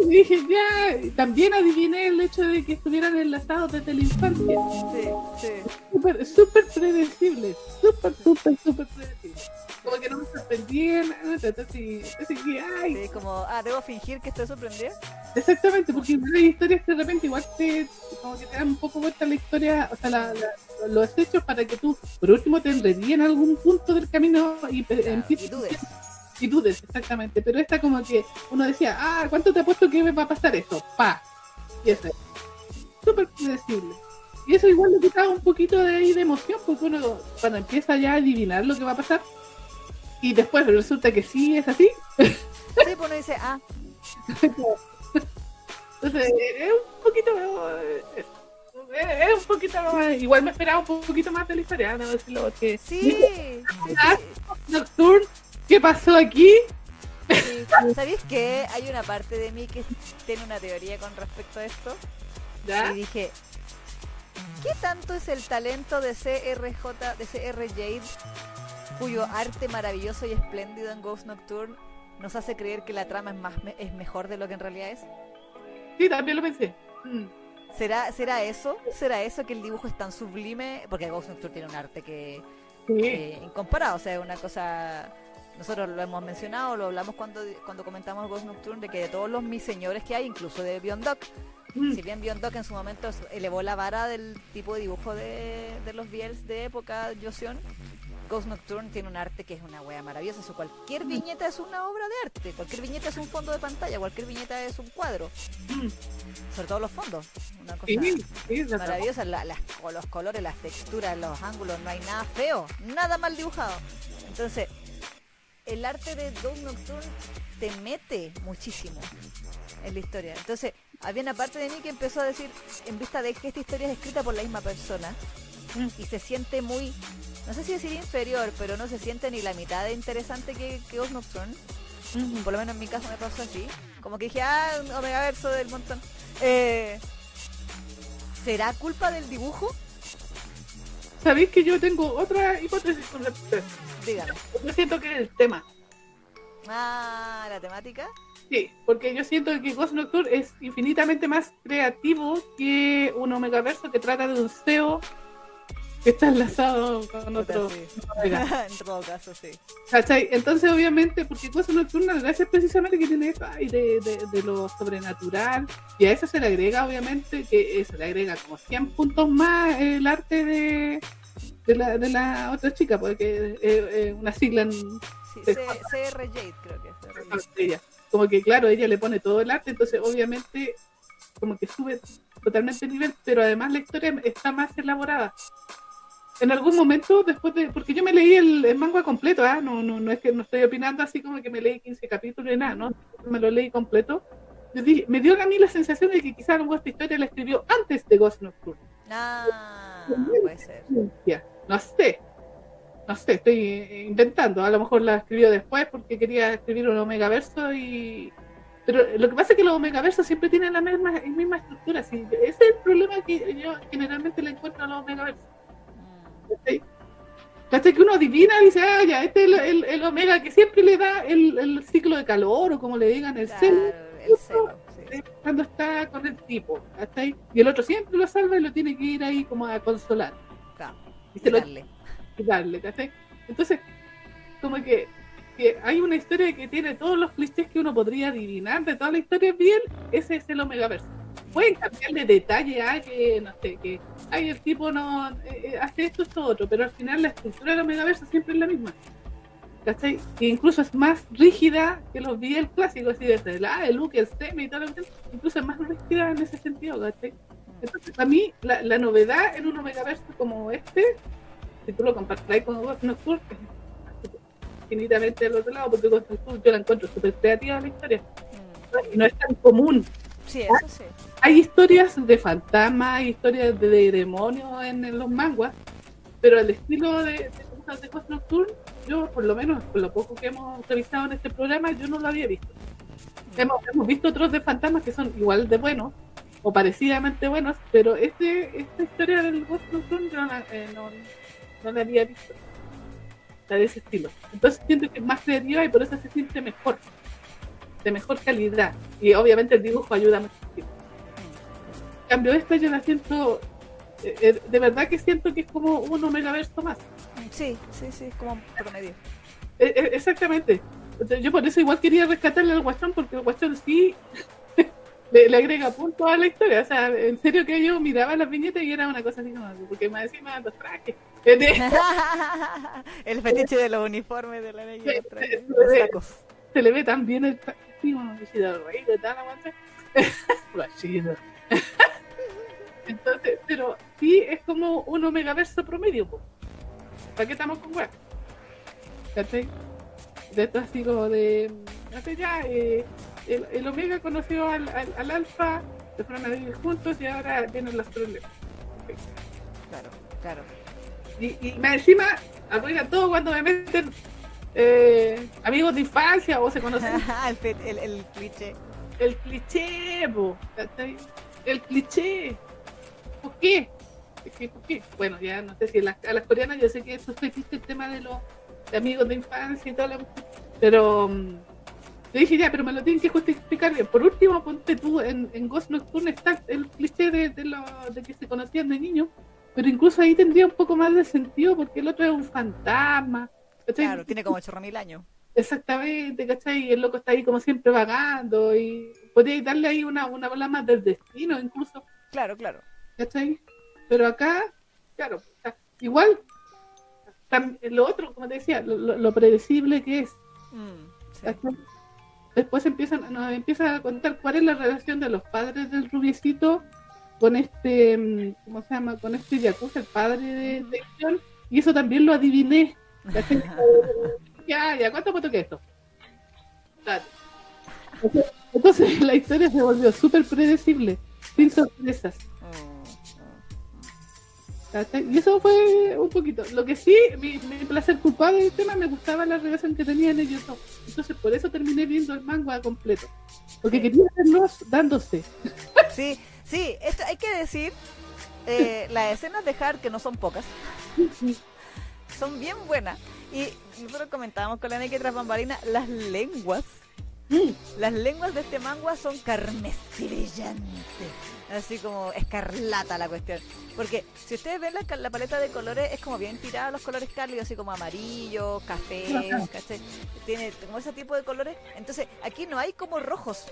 Y dije, ya, también adiviné el hecho de que estuvieran enlazados desde la infancia. Sí, sí. Súper, súper predecible, súper, súper, súper predecible. Como que no me sorprendía nada, entonces, entonces dije, ay, Sí, como, ah, debo fingir que estoy sorprendida. exactamente, porque hay historias que de repente igual te, como que te dan un poco vuelta la historia, o sea, la- la- los hechos para que tú, por último, te enredí en algún punto del camino y pe- Claro, empieces y dudes. Y dudes, exactamente. Pero esta como que uno decía, ah, ¿cuánto te apuesto que me va a pasar esto? Pa. Y eso. súper predecible. Y eso igual le quitaba un poquito de, ahí de emoción, porque uno cuando empieza ya a adivinar lo que va a pasar, y después resulta que sí es así. Sí, pues uno dice, ah. Entonces, es un poquito. Es, un poquito Igual me esperaba un poquito más de la historia, no decirlo. Que, sí, sí, Nocturne, ¿qué pasó aquí? Sí. ¿Sabéis qué? Hay una parte de mí que tiene una teoría con respecto a esto. ¿Ya? Y dije, ¿qué tanto es el talento de CRJ, de CR Jade, cuyo arte maravilloso y espléndido en Ghost Nocturne nos hace creer que la trama es, más, es mejor de lo que en realidad es? Sí, también lo pensé. Mm. ¿Será, ¿Será eso? ¿Será eso que el dibujo es tan sublime? Porque Ghost Nocturne tiene un arte que, incomparado, o sea, es una cosa nosotros lo hemos mencionado, lo hablamos cuando, cuando comentamos Ghost Nocturne, de que de todos los mis señores que hay, incluso de Beyond mm. si bien Beyond en su momento elevó la vara del tipo de dibujo de, de los Biels de época Joseon, Ghost Nocturne tiene un arte que es una wea maravillosa. Eso, cualquier mm. viñeta es una obra de arte, cualquier viñeta es un fondo de pantalla, cualquier viñeta es un cuadro. Mm. Sobre todo los fondos. Una cosa maravillosa. los colores, las texturas, los ángulos, no hay nada feo, nada mal dibujado. Entonces, el arte de Ghost Nocturne te mete muchísimo en la historia. Entonces, había una parte de mí que empezó a decir, en vista de que esta historia es escrita por la misma persona, y se siente muy no sé si decir inferior, pero no se siente ni la mitad de interesante que, que Nocturne. Por lo menos en mi caso me pasó así. Como que dije, ah, Omega Verso del montón. Eh, ¿Será culpa del dibujo? Sabéis que yo tengo otra hipótesis con respecto Dígame. Yo siento que es el tema. Ah, ¿la temática? Sí, porque yo siento que Ghost Nocturne es infinitamente más creativo que un Omega Verso que trata de un CEO está enlazado con otro. en todo caso, sí. Entonces, obviamente, porque Cosa Nocturna, gracias precisamente que tiene eso de, de, lo sobrenatural, y a eso se le agrega, obviamente, que eso le agrega como 100 puntos más el arte de, de, la, de la otra chica, porque es una sigla en. Sí, CR Jade, creo que es. Como que, claro, ella le pone todo el arte, entonces, obviamente, como que sube totalmente el nivel, pero además la historia está más elaborada. En algún momento después de porque yo me leí el, manga completo ¿ah? no, no no es que no estoy opinando así como que me leí 15 capítulos y nada no me lo leí completo. Me dio a mí la sensación de que quizás esta historia la escribió antes de Ghost Nocturne ah puede ser no sé no sé estoy inventando a lo mejor la escribió después porque quería escribir un Omega Verso y pero lo que pasa es que los Omega Versos siempre tienen la misma, misma estructura. ¿sí? Ese es el problema que yo generalmente le encuentro a los Omega Versos ¿Cachai? Que uno adivina y dice, ah, ya, este es el, omega que siempre le da el, ciclo de calor o como le digan, el celo. Cuando está con el tipo, Y el otro siempre lo salva y lo tiene que ir ahí como a consolar. Y, darle. darle, Entonces, como que, hay una historia que tiene todos los clichés que uno podría adivinar de toda la historia bien, ese es el Omega Verso pueden cambiarle detalle a que, no sé, que ay, el tipo no eh, eh, hace esto, esto, otro, pero al final la estructura de la megaversa siempre es la misma. ¿Cachai? E incluso es más rígida que los BL clásicos, así desde el A, el U, el STEM y todo lo que incluso es más rígida en ese sentido, ¿cachai? Entonces, para mí, la, la novedad en un megaverso como este, si tú lo compartirás con Nocturne, infinitamente al otro lado, porque Ghost Nocturne yo la encuentro súper creativa la historia. Mm. Y no es tan común Sí, eso sí. Hay historias de fantasmas, historias de, demonios en, los manguas, pero el estilo de, de, de Ghost Nocturne, yo por lo menos, por lo poco que hemos revisado en este programa, yo no lo había visto. Mm. Hemos, visto otros de fantasmas que son igual de buenos, o parecidamente buenos, pero este, esta historia del Ghost Nocturne yo eh, no, no, la había visto. La de ese estilo. Entonces siento que es más creativa y por eso se siente mejor de mejor calidad. Y obviamente el dibujo ayuda muchísimo. En cambio, esta yo la siento, eh, eh, de verdad que siento que es como un omega verso más. Sí, sí, sí, es como promedio. Eh, exactamente. Yo por eso igual quería rescatarle al Guachón, porque el Guachón sí le, agrega punto a la historia. O sea, en serio que yo miraba las viñetas y era una cosa así como, porque más encima los trajes. el fetiche de los uniformes de la ley. Se le ve tan bien el de tal, Entonces, pero sí es como un omegaverso promedio, ¿para qué estamos con web? ¿Cachai? De esto así como de, ya, eh, el, omega conoció al, al, alfa, se fueron a vivir juntos y ahora vienen los problemas. Claro, claro. Y, y me encima arruina todo cuando me meten eh, amigos de infancia o se conocen. el, el, cliché. El cliché, po, El cliché. ¿Por qué? ¿Por qué? Bueno, ya no sé si a las, coreanas yo sé que existe el tema de los amigos de infancia y todo, pero um, yo dije ya, pero me lo tienen que justificar bien. Por último, ponte tú en, en Ghost Nocturne está el cliché de, de, lo, de que se conocían de niños, pero incluso ahí tendría un poco más de sentido porque el otro es un fantasma Claro, tiene como chorro mil años. Exactamente, ¿cachai? Y el loco está ahí como siempre vagando y podría darle ahí una, una bola más del destino incluso. Claro, claro. ¿Cachai? Pero acá, claro, igual, lo otro, como te decía, lo, predecible que es. Mm, Después empiezan, nos empiezan a contar cuál es la relación de los padres del rubiecito con este, mm, ¿cómo se llama? Con este Yakuza, el padre de, de y eso también lo adiviné ya, ya, ¿cuánto puesto que esto? Entonces la historia se volvió súper predecible, sin sorpresas. Y eso fue un poquito. Lo que sí, mi, placer culpable del tema, me gustaba la relación que tenían ellos Entonces, por eso terminé viendo el manga completo. Porque quería verlos dándose. Sí, sí, esto hay que decir, eh, las escenas de Hard, que no son pocas, son bien buenas. Y nosotros comentábamos con la Nike tras bambalina, las lenguas. Mm. Las lenguas de este manga son carmesí brillante. Así como escarlata la cuestión. Porque si ustedes ven la, la, paleta de colores, es como bien tirada los colores cálidos, así como amarillo, café, Tiene como ese tipo de colores. Entonces, aquí no hay como rojos.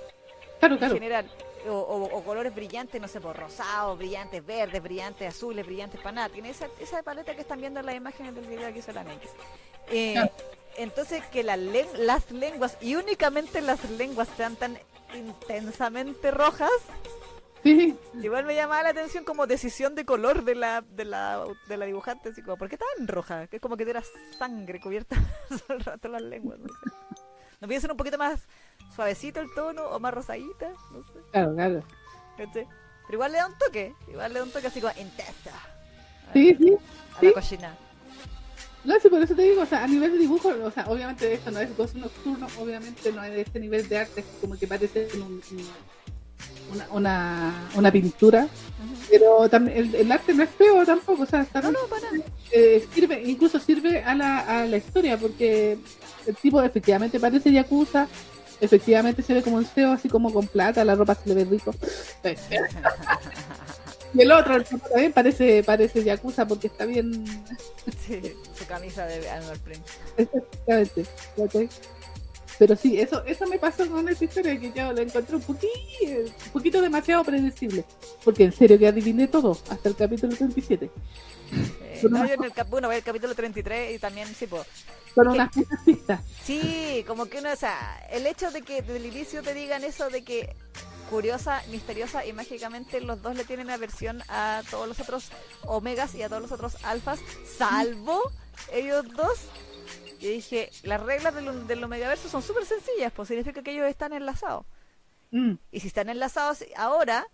Claro, en general o, colores brillantes, no sé, por rosados, brillantes verdes, brillantes azules, brillantes para nada. Tiene esa, esa paleta que están viendo en las imágenes del video la Nex. Eh, entonces, que las lenguas, y únicamente las lenguas sean tan intensamente rojas, igual me llamaba la atención como decisión de color de la, de la, de la dibujante, así como, ¿por qué tan roja? Que es como que tiene sangre cubierta todo el rato las lenguas, no sé. ¿No ser un poquito más suavecito el tono o más rosadita, no sé. Claro, claro. Pero igual le da un toque, igual le da un toque así como intensa. Sí, sí. A la cochina. No, sí, por eso te digo, o sea, a nivel de dibujo, o sea, obviamente esto no es gozo nocturno, obviamente no es de este nivel de arte, como que parece una, una, una, pintura, pero también el, arte no es feo tampoco, o sea, está no, no, para. Eh, sirve, incluso sirve a la, a la historia, porque el tipo efectivamente parece Yakuza, efectivamente se ve como un CEO así como con plata, la ropa se le ve rico. y el otro, también parece, parece Yakuza porque está bien. Sí, su camisa de Animal Print. Exactamente. Pero sí, eso eso me pasó con esta historia que yo la encontré un poquito, un poquito demasiado predecible. Porque en serio que adiviné todo, hasta el capítulo 37. Eh, no, yo en el, bueno, el capítulo 33 y también, sí, pues. Con unas pistas. Sí, como que uno, o sea, el hecho de que desde el inicio te digan eso de que curiosa, misteriosa y mágicamente los dos le tienen aversión a todos los otros omegas y a todos los otros alfas, salvo ellos dos. Y dije, las reglas del, del omegaverso son súper sencillas, pues significa que ellos están enlazados. Mm. Y si están enlazados ahora,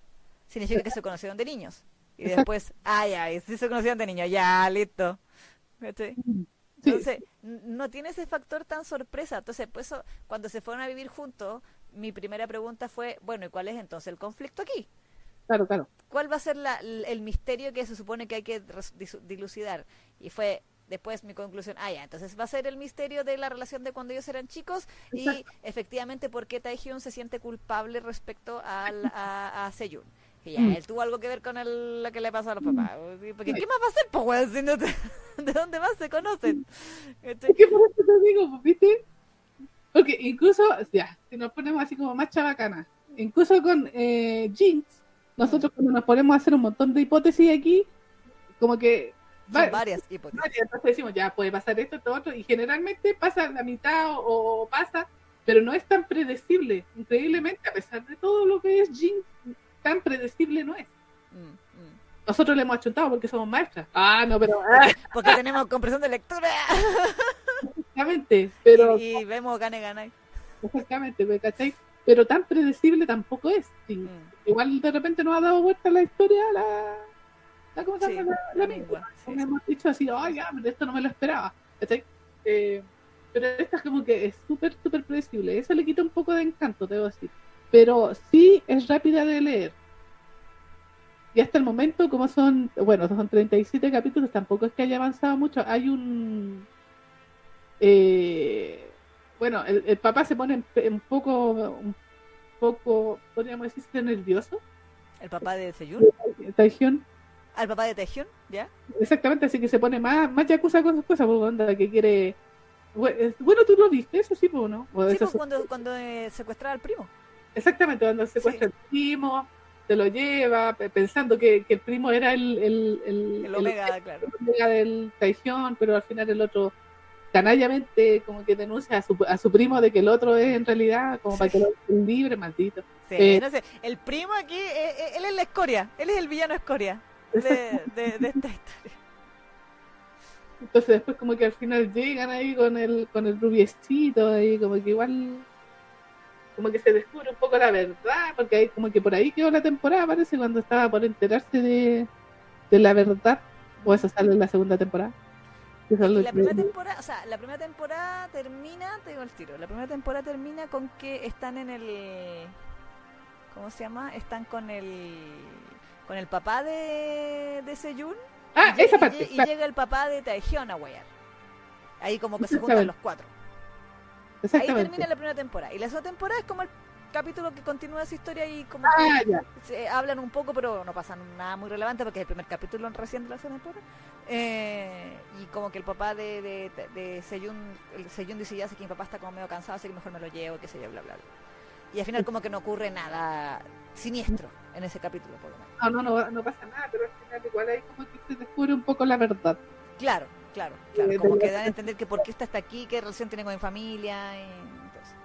significa que se conocieron de niños. Y después, ay, ay, si se conocían de niños, ya, listo. Entonces, no tiene ese factor tan sorpresa. Entonces, pues cuando se fueron a vivir juntos, mi primera pregunta fue, bueno, ¿y cuál es entonces el conflicto aquí? Claro, claro. ¿Cuál va a ser la, el misterio que se supone que hay que dilucidar? Y fue después mi conclusión, ah, ya, entonces va a ser el misterio de la relación de cuando ellos eran chicos y efectivamente por qué Taehyun se siente culpable respecto al, a, a Seyun que ya mm. él tuvo algo que ver con el, lo que le pasó a los papás. Porque, ¿qué más va a hacer, pues, si no ¿De dónde más se conocen? Este... Es que por eso te digo, ¿viste? Porque incluso, ya, si nos ponemos así como más chabacana, incluso con eh, Jinx, nosotros cuando nos ponemos a hacer un montón de hipótesis aquí, como que... Son varias hipótesis. Varias, entonces decimos, ya, puede pasar esto, esto, otro, y generalmente pasa la mitad o, o pasa, pero no es tan predecible. Increíblemente, a pesar de todo lo que es Jinx, tan predecible no es. Mm, mm. nosotros le hemos achuntado porque somos maestras. Ah, no, pero... porque tenemos compresión de lectura. Exactamente, pero... Y, vemos gane, gane. Exactamente, ¿cachai? Pero tan predecible tampoco es. Mm. Igual de repente nos ha dado vuelta la historia, la... la ¿Cómo se llama? la, la, hemos dicho así, esto no me lo esperaba. Eh, pero esta es como que es súper, súper predecible. Eso le quita un poco de encanto, debo decir. Pero sí es rápida de leer. Y hasta el momento, como son, bueno, son 37 capítulos, tampoco es que haya avanzado mucho. Hay un... Eh, bueno, el, papá se pone un poco, un poco, podríamos decir, nervioso. ¿El papá de Seyun? Taehyung. ¿Al papá de Taehyung? ¿Ya? Exactamente, así que se pone más, más yakuza con sus cosas, porque onda que quiere bueno, tú lo viste, eso sí, ¿no? sí, pues, cuando, cuando eh, secuestraba al primo. Exactamente, cuando secuestra al primo, se lo lleva pensando que, que el primo era el, el, el, el omega, claro. El omega del traición, pero al final el otro canallamente como que denuncia a su, a su primo de que el otro es en realidad como para que lo libre, maldito. Sí, eh, no sé, el primo aquí, eh, él es la escoria, él es el villano escoria de, de, de esta historia. Entonces después como que al final llegan ahí con el, con el rubiecito ahí como que igual como que se descubre un poco la verdad, porque ahí como que por ahí quedó la temporada, parece, cuando estaba por enterarse de, de la verdad, o eso sale en la segunda temporada. La primera temporada, o sea, la primera temporada termina, te digo el tiro, la primera temporada termina con que están en el, ¿cómo se llama? Están con el, con el papá de, de Seyun Ah, esa parte. Y, llega el papá de Taehyung a guayar. Ahí como que se juntan los cuatro. Ahí termina la primera temporada. Y la segunda temporada es como el capítulo que continúa esa historia y como ah, se hablan un poco, pero no pasa nada muy relevante porque es el primer capítulo recién de la segunda temporada. Eh, y como que el papá de, de, de Seyun, el Seyun dice ya sé que mi papá está como medio cansado, así que mejor me lo llevo, qué sé yo, bla, bla, bla. Y al final como que no ocurre nada siniestro en ese capítulo, por lo menos. No, no, no, pasa nada, pero al final igual ahí como que se descubre un poco la verdad. Claro, claro, claro. Como que dan a entender que por qué está hasta aquí, qué relación tiene con mi familia.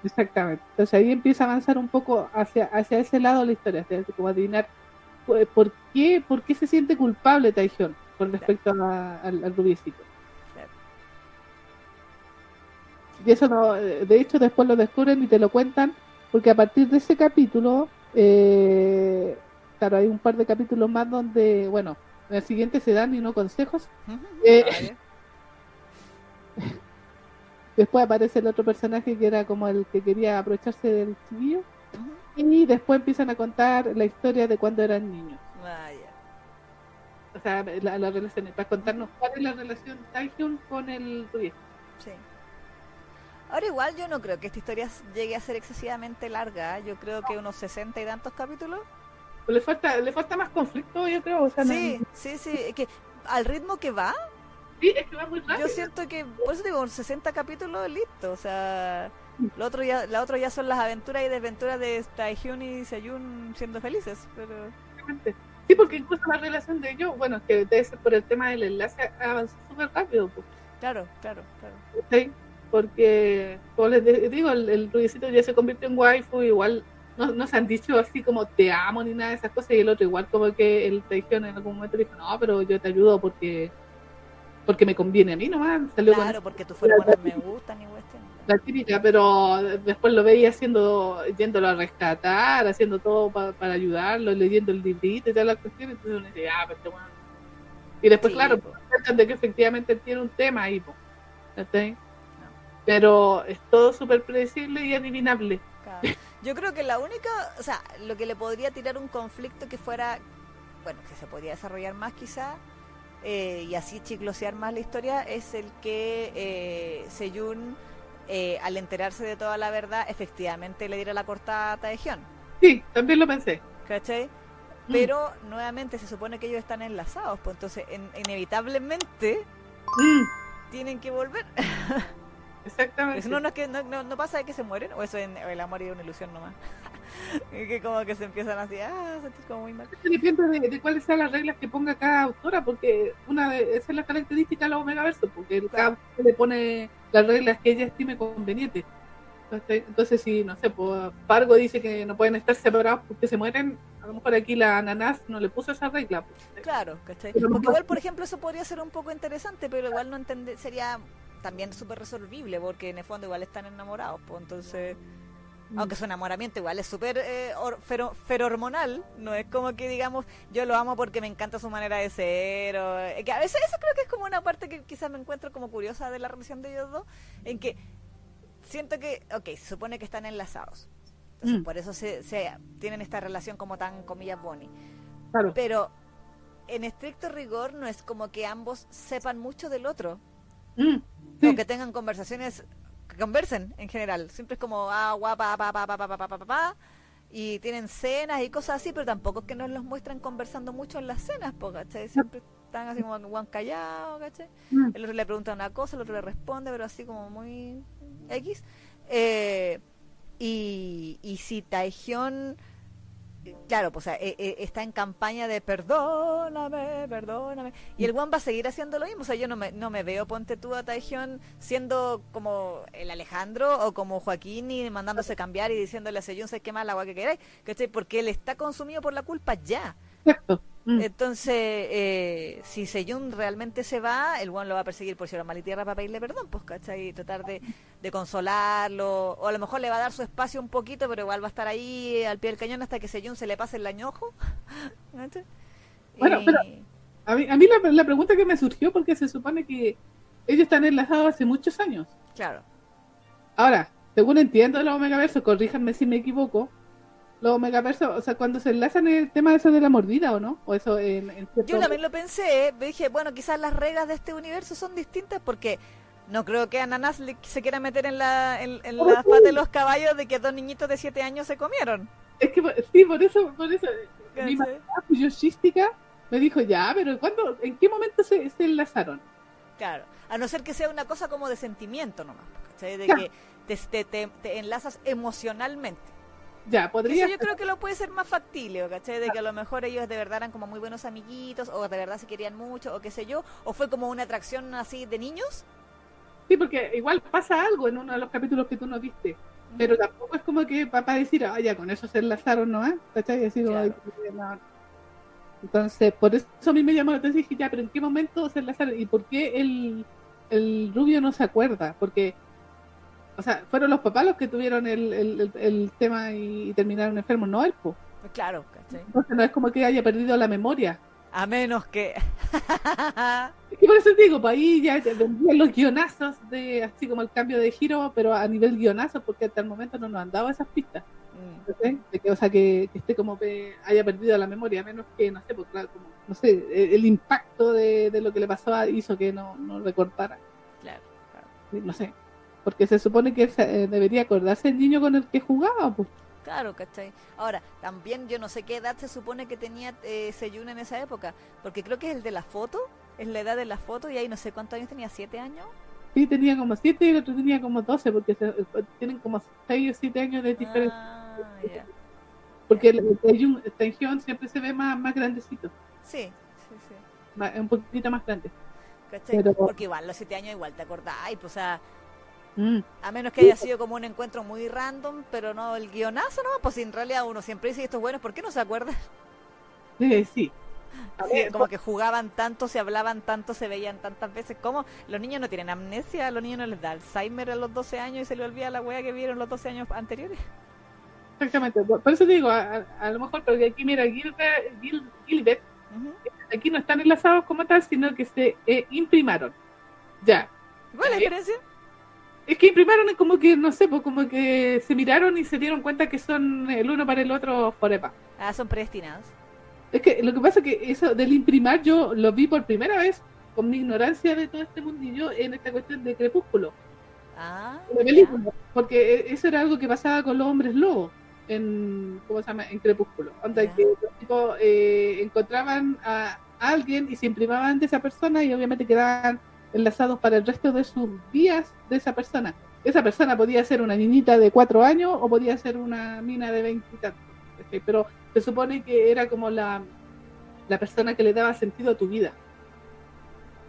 Exactamente. Entonces ahí empieza a avanzar un poco hacia, hacia ese lado la historia, como adivinar por qué, por qué se siente culpable Taehyung con respecto al, al rubiecito. Y eso no, de hecho después lo descubren y te lo cuentan, porque a partir de ese capítulo eh, claro, hay un par de capítulos más donde, bueno, en el siguiente se dan y no consejos. Eh, después aparece el otro personaje que era como el que quería aprovecharse del chiquillo. Y después empiezan a contar la historia de cuando eran niños. O sea, la, la relación, para contarnos cuál es la relación Taehyung con el Rubies. Sí. Ahora igual yo no creo que esta historia llegue a ser excesivamente larga. Yo creo que unos sesenta y tantos capítulos. Le falta, le falta más conflicto, yo creo. sí, sí, sí. que al ritmo que va. Sí, es que va muy rápido. Yo siento que, por eso digo, 60 capítulos, listo. O sea, lo otro ya, la otro ya son las aventuras y desventuras de Taehyun y Seyun siendo felices. pero Sí, porque incluso la relación de ellos, bueno, que debe ser por el tema del enlace, avanzó súper rápido. Claro, claro, claro. Sí porque, como les digo, el, el ya se convirtió en waifu, igual no, se han dicho así como te amo ni nada de esas cosas, y el otro igual como que el dijeron en algún momento dijo, no, pero yo te ayudo porque porque me conviene a mí nomás. claro, porque tu forma me gusta ni La típica, pero después lo veía haciendo, yéndolo a rescatar, haciendo todo para ayudarlo, leyendo el librito y todas las cuestiones, entonces uno dice, ah, pero este Y después, claro, pues, de que efectivamente tiene un tema ahí, pues. Pero es todo súper predecible y adivinable. Yo creo que la única, o sea, lo que le podría tirar un conflicto que fuera, bueno, que se podría desarrollar más quizá, eh, y así chiclosear más la historia, es el que eh, Seyun, eh, al enterarse de toda la verdad, efectivamente le diera la cortada a Taehyung. Sí, también lo pensé. ¿Cachai? Mm. Pero nuevamente se supone que ellos están enlazados, pues entonces inevitablemente mm. tienen que volver. Exactamente. no, no, que, no, no, pasa de que se mueren, o eso en el amor y una ilusión nomás. que como que se empiezan así, ah, sentir como muy mal. Depende de, cuáles sean las reglas que ponga cada autora, porque una de, esa es la característica de la Omega Verso, porque cada autora le pone las reglas que ella estime convenientes. Entonces, si, no sé, pues Pargo dice que no pueden estar separados porque se mueren, a lo mejor aquí la ananás no le puso esa regla. Pues. Claro, ¿cachai? Porque igual, por ejemplo, eso podría ser un poco interesante, pero igual no entender, sería también súper resolvible, porque en el fondo igual están enamorados, pues entonces... Aunque su enamoramiento igual es súper eh, ferormonal, no es como que digamos, yo lo amo porque me encanta su manera de ser. O, eh, que a veces eso creo que es como una parte que quizás me encuentro como curiosa de la relación de ellos dos, en que siento que, ok, se supone que están enlazados. Entonces, mm. por eso se, tienen esta relación como tan, comillas, Bonnie. Claro. Pero en estricto rigor no es como que ambos sepan mucho del otro. Mm, o que tengan conversaciones, que conversen en general. Siempre es como, ah, guapa, pa, pa, pa, pa, pa, pa, pa, pa, y tienen cenas y cosas así, pero tampoco es que nos los muestran conversando mucho en las cenas, ¿cachai? Siempre están así como guan callado, ¿cachai? Mm. El otro le pregunta una cosa, el otro le responde, pero así como muy X. Eh, y, y si Taehyung claro, pues eh, eh, está en campaña de perdóname, perdóname. Y el Juan va a seguir haciendo lo mismo. O sea, yo no me, no me veo, ponte tú a siendo como el Alejandro o como Joaquín y mandándose cambiar y diciéndole a Seyun, sé qué mal agua que queráis. Porque él está consumido por la culpa ya. Mm. Entonces, eh, si Seyun realmente se va, el Juan lo va a perseguir por si mal y tierra para pedirle perdón, pues, ¿cachai? Y tratar de, consolarlo, o a lo mejor le va a dar su espacio un poquito, pero igual va a estar ahí al pie del cañón hasta que Seyun se le pase el añojo. bueno, pero a mí, a mí la, la, pregunta que me surgió, porque se supone que ellos están enlazados hace muchos años. Claro. Ahora, según entiendo de los Omegaverso, corríjanme si me equivoco, los megaversos, o sea, cuando se enlazan el tema de eso de la mordida, ¿o no? O eso en, Yo también lo pensé, dije, bueno, quizás las reglas de este universo son distintas porque no creo que Ananas se quiera meter en la, en, la pata de los caballos de que dos niñitos de siete años se comieron. Es que sí, por eso, por eso, mi mamá me dijo, ya, pero ¿cuándo, en qué momento se, se enlazaron? Claro, a no ser que sea una cosa como de sentimiento nomás, De que te, te, te enlazas emocionalmente. Ya, podría. yo creo que lo puede ser más factible, ¿cachai? De que a lo mejor ellos de verdad eran como muy buenos amiguitos, o de verdad se querían mucho, o qué sé yo, o fue como una atracción así de niños. Sí, porque igual pasa algo en uno de los capítulos que tú no viste, pero tampoco es como que para decir, ah, ya, con eso se enlazaron, ¿no? ¿Eh? ¿cachai? Así, Entonces, por eso a mí me llamó la atención y dije, ya, pero ¿en qué momento se enlazaron? ¿Y por qué el, el rubio no se acuerda? Porque o sea, fueron los papás los que tuvieron el, el, el tema y, terminaron enfermos, no él, pues. Claro, ¿cachai? Entonces no es como que haya perdido la memoria. A menos que... y por eso digo, pues ahí ya vendían los guionazos de, así como el cambio de giro, pero a nivel guionazo, porque hasta el momento no nos han dado esas pistas. Mm. De que, o sea, que, esté como que haya perdido la memoria, a menos que, no sé, pues claro, como, no sé, el, impacto de, de, lo que le pasó hizo que no, no recordara. Claro, claro. No sé porque se supone que eh, debería acordarse el niño con el que jugaba, pues. Claro, ¿cachai? Ahora, también yo no sé qué edad se supone que tenía eh, Seyun en esa época, porque creo que es el de la foto, es la edad de la foto, y ahí no sé cuántos años tenía, ¿siete años? Sí, tenía como siete y el otro tenía como doce, porque eh, tienen como seis o siete años de diferencia. Ah, porque el, Seyun siempre se ve más, más grandecito. Sí, sí, sí. un poquito más grande. ¿Cachai? Porque igual los siete años igual te acordáis, pues o sea Mm. A menos que haya sido como un encuentro muy random, pero no el guionazo, ¿no? Pues en realidad uno siempre dice esto es bueno, ¿por qué no se acuerda? Sí, sí. como que jugaban tanto, se hablaban tanto, se veían tantas veces. como Los niños no tienen amnesia, los niños no les da Alzheimer a los 12 años y se les olvida la wea que vieron los 12 años anteriores. Exactamente, por eso digo, a, lo mejor, porque aquí mira, Gilbert, aquí no están enlazados como tal, sino que se eh, imprimaron. Ya. ¿Cuál es la diferencia? Es que imprimaron como que, no sé, pues como que se miraron y se dieron cuenta que son el uno para el otro forever. Ah, son predestinados. Es que lo que pasa es que eso del imprimar yo lo vi por primera vez con mi ignorancia de todo este mundillo en esta cuestión de Crepúsculo. Ah. porque e, eso era algo que pasaba con los hombres lobos en, ¿cómo se llama? En Crepúsculo. Donde que los tipos eh, encontraban a alguien y se imprimaban de esa persona y obviamente quedaban enlazados para el resto de sus días de esa persona. Esa persona podía ser una niñita de cuatro años o podía ser una mina de veintitantos. Pero se supone que era como la, la persona que le daba sentido a tu vida.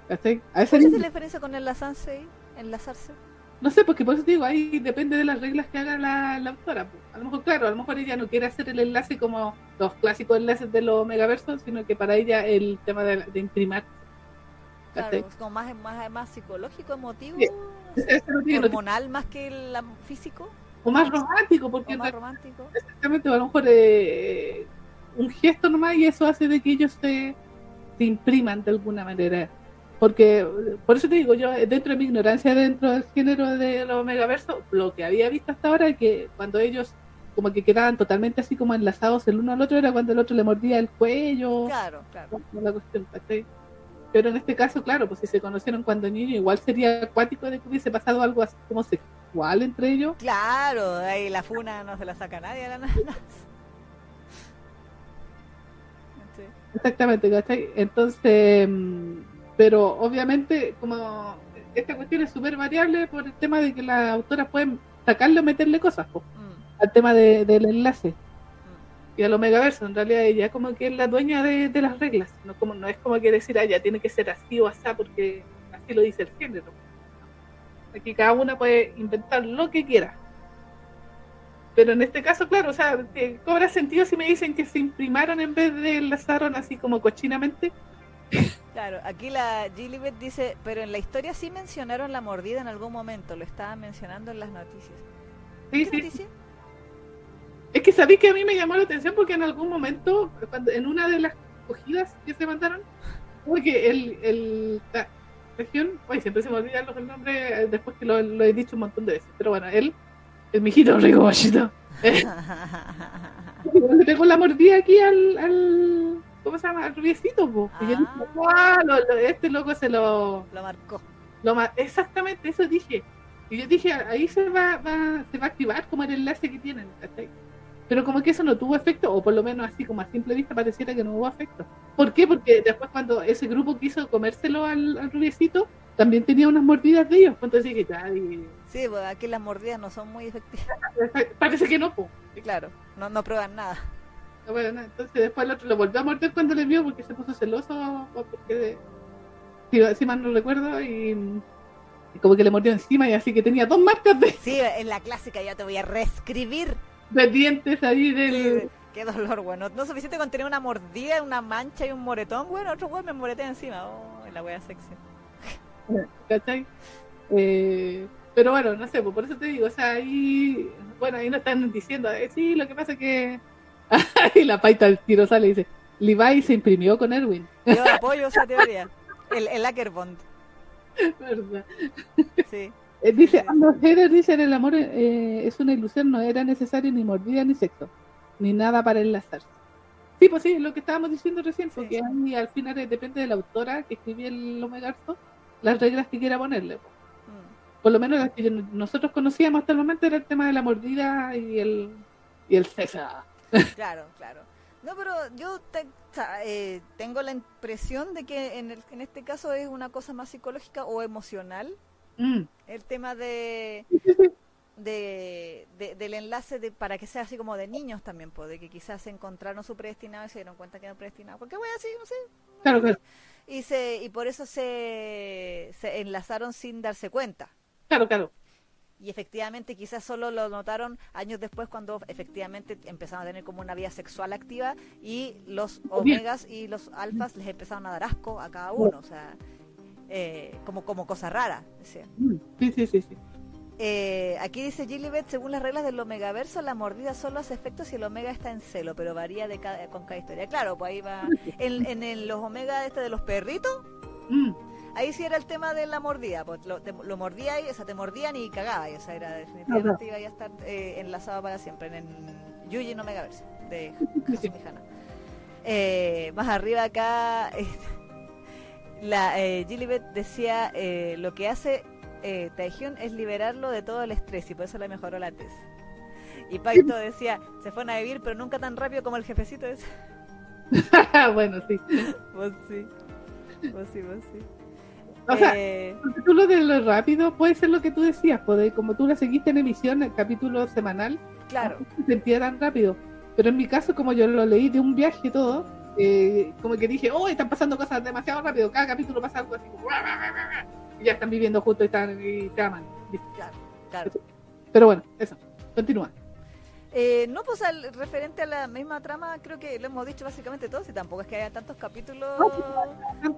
¿Cuál es la diferencia con enlazarse? enlazarse? no sé, porque por eso digo, ahí depende de las reglas que haga la, autora. A lo mejor, claro, a lo mejor ella no quiere hacer el enlace como los clásicos enlaces de los megaversos, sino que para ella el tema de, de imprimar. Claro, como más, más, más psicológico, emotivo, hormonal más que el físico. O más romántico, porque más romántico. exactamente, a lo mejor eh, un gesto nomás y eso hace de que ellos se, se impriman de alguna manera porque por eso te digo yo dentro de mi ignorancia dentro del género de los megaversos lo que había visto hasta ahora es que cuando ellos como que quedaban totalmente así como enlazados el uno al otro era cuando el otro le mordía el cuello claro claro la cuestión pero en este caso claro pues si se conocieron cuando niño igual sería acuático de que hubiese pasado algo así como sexual entre ellos claro ahí la funa no se la saca nadie la nada Exactamente, ¿cachai? Entonces, mm, pero obviamente como esta cuestión es súper variable por el tema de que las autoras pueden sacarle o meterle cosas mm. al tema del enlace. Y a lo megaverso en realidad ella como que es la dueña de, las reglas no como no es como que decir ah ya tiene que ser así o así porque así lo dice el género aquí cada una puede inventar lo que quiera pero en este caso claro o sea cobra sentido si me dicen que se imprimaron en vez de enlazaron así como cochinamente Claro, aquí la Gilibet dice, pero en la historia sí mencionaron la mordida en algún momento, lo estaban mencionando en las noticias. Sí, sí. Es que sabéis que a mí me llamó la atención porque en algún momento, en una de las cogidas que se mandaron, porque el, el la región, ay, siempre se me olvidan los nombres eh, después que lo, he dicho un montón de veces, pero bueno, él, el mijito rico, le pegó la mordida aquí al ¿cómo se llama? El rubiecito, po. Y yo dije, ah. este loco se lo... Lo marcó. Lo Exactamente, eso dije. Y yo dije, ahí se va, va, se va a activar como el enlace que tienen, Pero como que eso no tuvo efecto, o por lo menos así como a simple vista pareciera que no hubo efecto. ¿Por qué? Porque después cuando ese grupo quiso comérselo al, al rubiecito, también tenía unas mordidas de ellos. Pues entonces dije, ya, Sí, pues aquí las mordidas no son muy efectivas. Parece que no, pues. Claro, no, no prueban nada. Bueno, entonces después el otro lo volvió a morder cuando le vio porque se puso celoso, porque si, mal no recuerdo, y, como que le mordió encima y así que tenía dos marcas de... Sí, en la clásica ya te voy a reescribir. De dientes ahí del... qué dolor, bueno. No suficiente con tener una mordida, una mancha y un moretón, bueno, otro güey me moretea encima. Oh, la wea sexy. ¿Cachai? Eh, pero bueno, no sé, pues por eso te digo, o sea, ahí, bueno, ahí no están diciendo, eh, sí, lo que pasa es que y la paita del tiro sale y dice, Levi se imprimió con Erwin. Yo apoyo esa teoría. El, el Ackerbond. ¿Verdad? Sí. Eh, dice, los haters dicen el amor eh, es una ilusión, no era necesario ni mordida ni sexo, ni nada para enlazarse. Sí, pues sí, lo que estábamos diciendo recién, porque al final depende de la autora que escribió el Omegarzo, las reglas que quiera ponerle. Mm. Por lo menos las que nosotros conocíamos hasta el momento era el tema de la mordida y el, y el sexo. Claro, claro. No, pero yo eh, tengo la impresión de que en, el, en este caso es una cosa más psicológica o emocional. Mm. El tema de, de, del enlace de, para que sea así como de niños también, pues, de que quizás se encontraron su predestinado y se dieron cuenta que no predestinado. Porque voy así, no sé. Claro, claro. Y, se, y por eso se, se enlazaron sin darse cuenta. Claro, claro y efectivamente quizás solo lo notaron años después cuando efectivamente empezaron a tener como una vida sexual activa y los omegas y los alfas les empezaron a dar asco a cada uno, o sea, eh, como, como cosa rara. Mm, sí, sí, sí. sí. Eh, aquí dice Gilibet, según las reglas del omegaverso, la mordida solo hace efecto si el omega está en celo, pero varía de cada, con cada historia. Claro, pues ahí va. En, en, los omega este de los perritos, mm. Ahí sí era el tema de la mordida, pues lo, lo mordía y, o sea, te mordían y cagaba, y, o sea, era definitivamente iba a estar eh, enlazado para siempre en el Yuji no Megaverse de Hasumi eh, más arriba acá, la eh, Gilibet decía, eh, lo que hace eh, Taehyun es liberarlo de todo el estrés y por eso le mejoró la tez. Y Paito decía, se fueron a vivir, pero nunca tan rápido como el jefecito ese. bueno, sí. Vos sí. Vos sí, vos sí. O sea, eh... el capítulo de lo rápido puede ser lo que tú decías, puede, como tú la seguiste en emisión, el capítulo semanal, claro. no se sentía tan rápido. Pero en mi caso, como yo lo leí de un viaje y todo, eh, como que dije, oh, están pasando cosas demasiado rápido, cada capítulo pasa algo así como... ya están viviendo juntos y, están, y se aman. Claro, claro. Pero bueno, eso, continúa. Eh, no, pues al, referente a la misma trama, creo que lo hemos dicho básicamente todos y tampoco es que haya tantos capítulos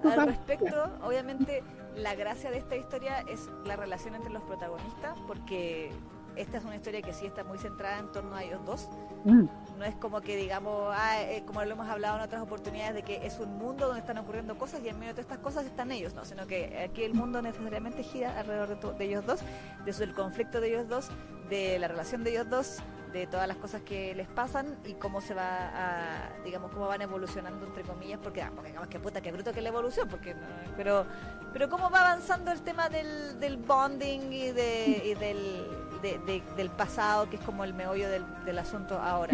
al respecto. Obviamente, la gracia de esta historia es la relación entre los protagonistas, porque esta es una historia que sí está muy centrada en torno a ellos dos. Mm. No es como que digamos, ah, eh, como lo hemos hablado en otras oportunidades, de que es un mundo donde están ocurriendo cosas y en medio de todas estas cosas están ellos, no, sino que aquí el mundo necesariamente gira alrededor de, ellos dos, de el conflicto de ellos dos, de la relación de ellos dos, de todas las cosas que les pasan y cómo se va a, digamos, cómo van evolucionando entre comillas, porque, ah, porque digamos que puta, que bruto que la evolución, porque pero, pero cómo va avanzando el tema del, del bonding y, de, y del, del pasado, que es como el meollo del, del asunto ahora.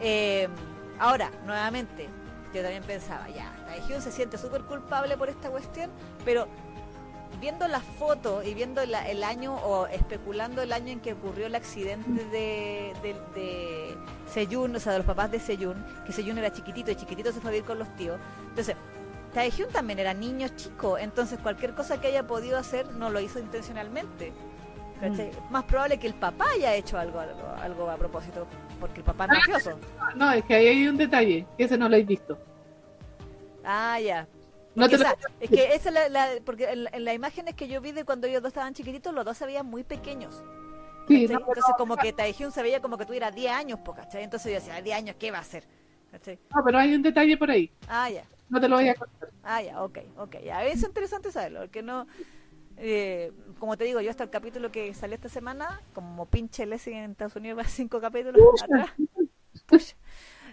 Eh, ahora, nuevamente, yo también pensaba, ya, Taehyung se siente súper culpable por esta cuestión, pero viendo las fotos y viendo el año o especulando el año en que ocurrió el accidente de, de, de Seyun, o sea, de los papás de Seyun, que Seyun era chiquitito y chiquitito se fue a vivir con los tíos. Entonces, Taehyung también era niño chico, entonces cualquier cosa que haya podido hacer no lo hizo intencionalmente. Mm. Más probable que el papá haya hecho algo, algo, algo a propósito, porque el papá es mafioso. No, es que ahí hay un detalle, que ese no lo he visto. Ah, ya. es que esa la, la, porque en, las imágenes que yo vi de cuando ellos dos estaban chiquititos, los dos se veían muy pequeños. Entonces, como que Taehyung se veía como que tuviera 10 años, ¿cachai? Entonces yo decía, 10 años, ¿qué va a hacer? No, pero hay un detalle por ahí. Ah, ya. No te lo voy a contar. Ah, ya, ok, ok. Ya, es interesante saberlo, porque no... Eh, como te digo, yo hasta el capítulo que salió esta semana, como pinche Lessing en Estados Unidos, va cinco capítulos atrás.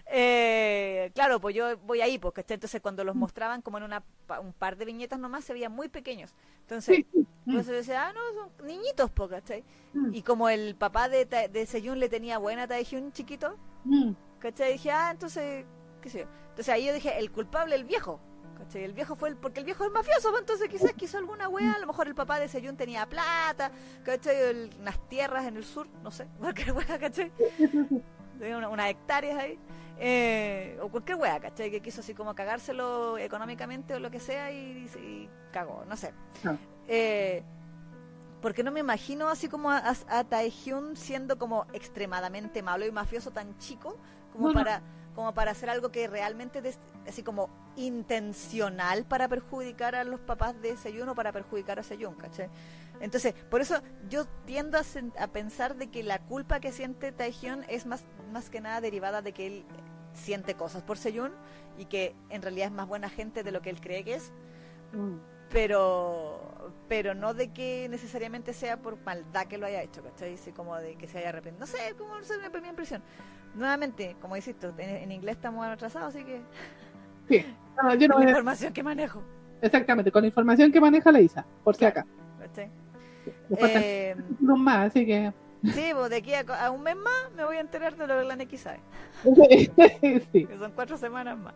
Eh, claro, pues yo voy ahí, porque entonces cuando los mostraban como en una, un par de viñetas nomás se veían muy pequeños. Entonces, entonces decía, ah, no, son niñitos, ¿cachai? Mm. Y como el papá de, de Seyun le tenía buena Taehyun chiquito, mm. ¿cachai? Dije, ah, entonces, qué sé yo. Entonces ahí yo dije, el culpable, el viejo. ¿Cachai? El viejo fue el, porque el viejo es mafioso, pues, entonces quizás quiso alguna wea, a lo mejor el papá de Seyun tenía plata, ¿cachai? unas tierras en el sur, no sé, cualquier wea, ¿cachai? Tenía unas hectáreas ahí. Eh, o cualquier wea, ¿cachai? Que quiso así como cagárselo económicamente o lo que sea y, cagó, no sé. Ah. Eh, porque no me imagino así como a, a Taehyun siendo como extremadamente malo y mafioso tan chico como para como para hacer algo que realmente así como intencional para perjudicar a los papás de Seyun o para perjudicar a Seyun, ¿cachai? Entonces, por eso yo tiendo a, a, pensar de que la culpa que siente Taehyun es más, más que nada derivada de que él siente cosas por Seyun y que en realidad es más buena gente de lo que él cree que es. Mm. Pero pero no de que necesariamente sea por maldad que lo haya hecho, ¿cachai? Como de que se haya arrepentido. No sé, como es mi primera impresión nuevamente, como dices tú, en, inglés estamos atrasados, así que. Sí, yo no con la información que manejo. Exactamente, con la información que maneja la ISA, por si acá. Eh, más, así que. Sí, pues de aquí a, un mes más me voy a enterar de lo que la NX sabe. sí. Que son cuatro semanas más.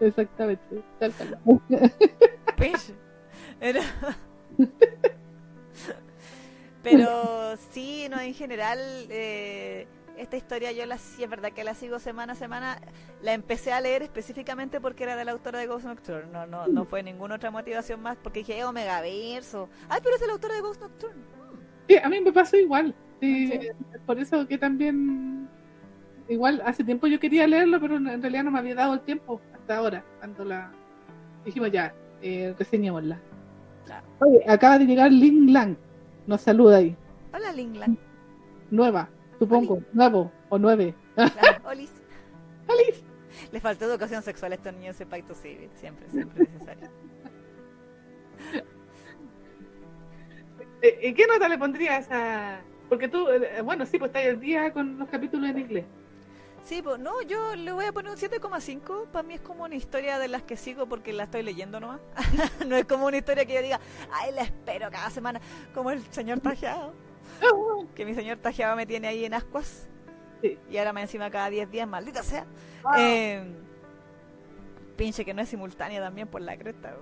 Exactamente. Tal, tal. Pero sí, no, en general. Eh, esta historia yo la sí es verdad que la sigo semana a semana. La empecé a leer específicamente porque era de la autora de Ghost Nocturne. No, no, no fue ninguna otra motivación más porque dije Omega Verso. Ay, pero es de la autora de Ghost Nocturne. Sí, a mí me pasó igual. por eso que también igual hace tiempo yo quería leerlo, pero en realidad no me había dado el tiempo hasta ahora, cuando la dijimos ya, eh, reseñémosla. Oye, acaba de llegar Ling Lang, nos saluda ahí. Hola Ling Lang. Nueva. Supongo, nuevo o nueve. Olis. Olis. Le faltó educación sexual a estos niños en Paito Civil, siempre, siempre necesario. Eh, ¿Y qué nota le pondrías a...? Porque tú, eh, bueno, sí, pues estás el día con los capítulos en inglés. Sí, pues no, yo le voy a poner un 7,5. Para mí es como una historia de las que sigo porque la estoy leyendo nomás. no es como una historia que yo diga, ay, la espero cada semana, como el señor Tajeado. que mi señor Tajeaba me tiene ahí en ascuas. Y ahora me encima cada 10 días, maldita sea. Ah. Em, pinche que no es simultánea también por la cresta.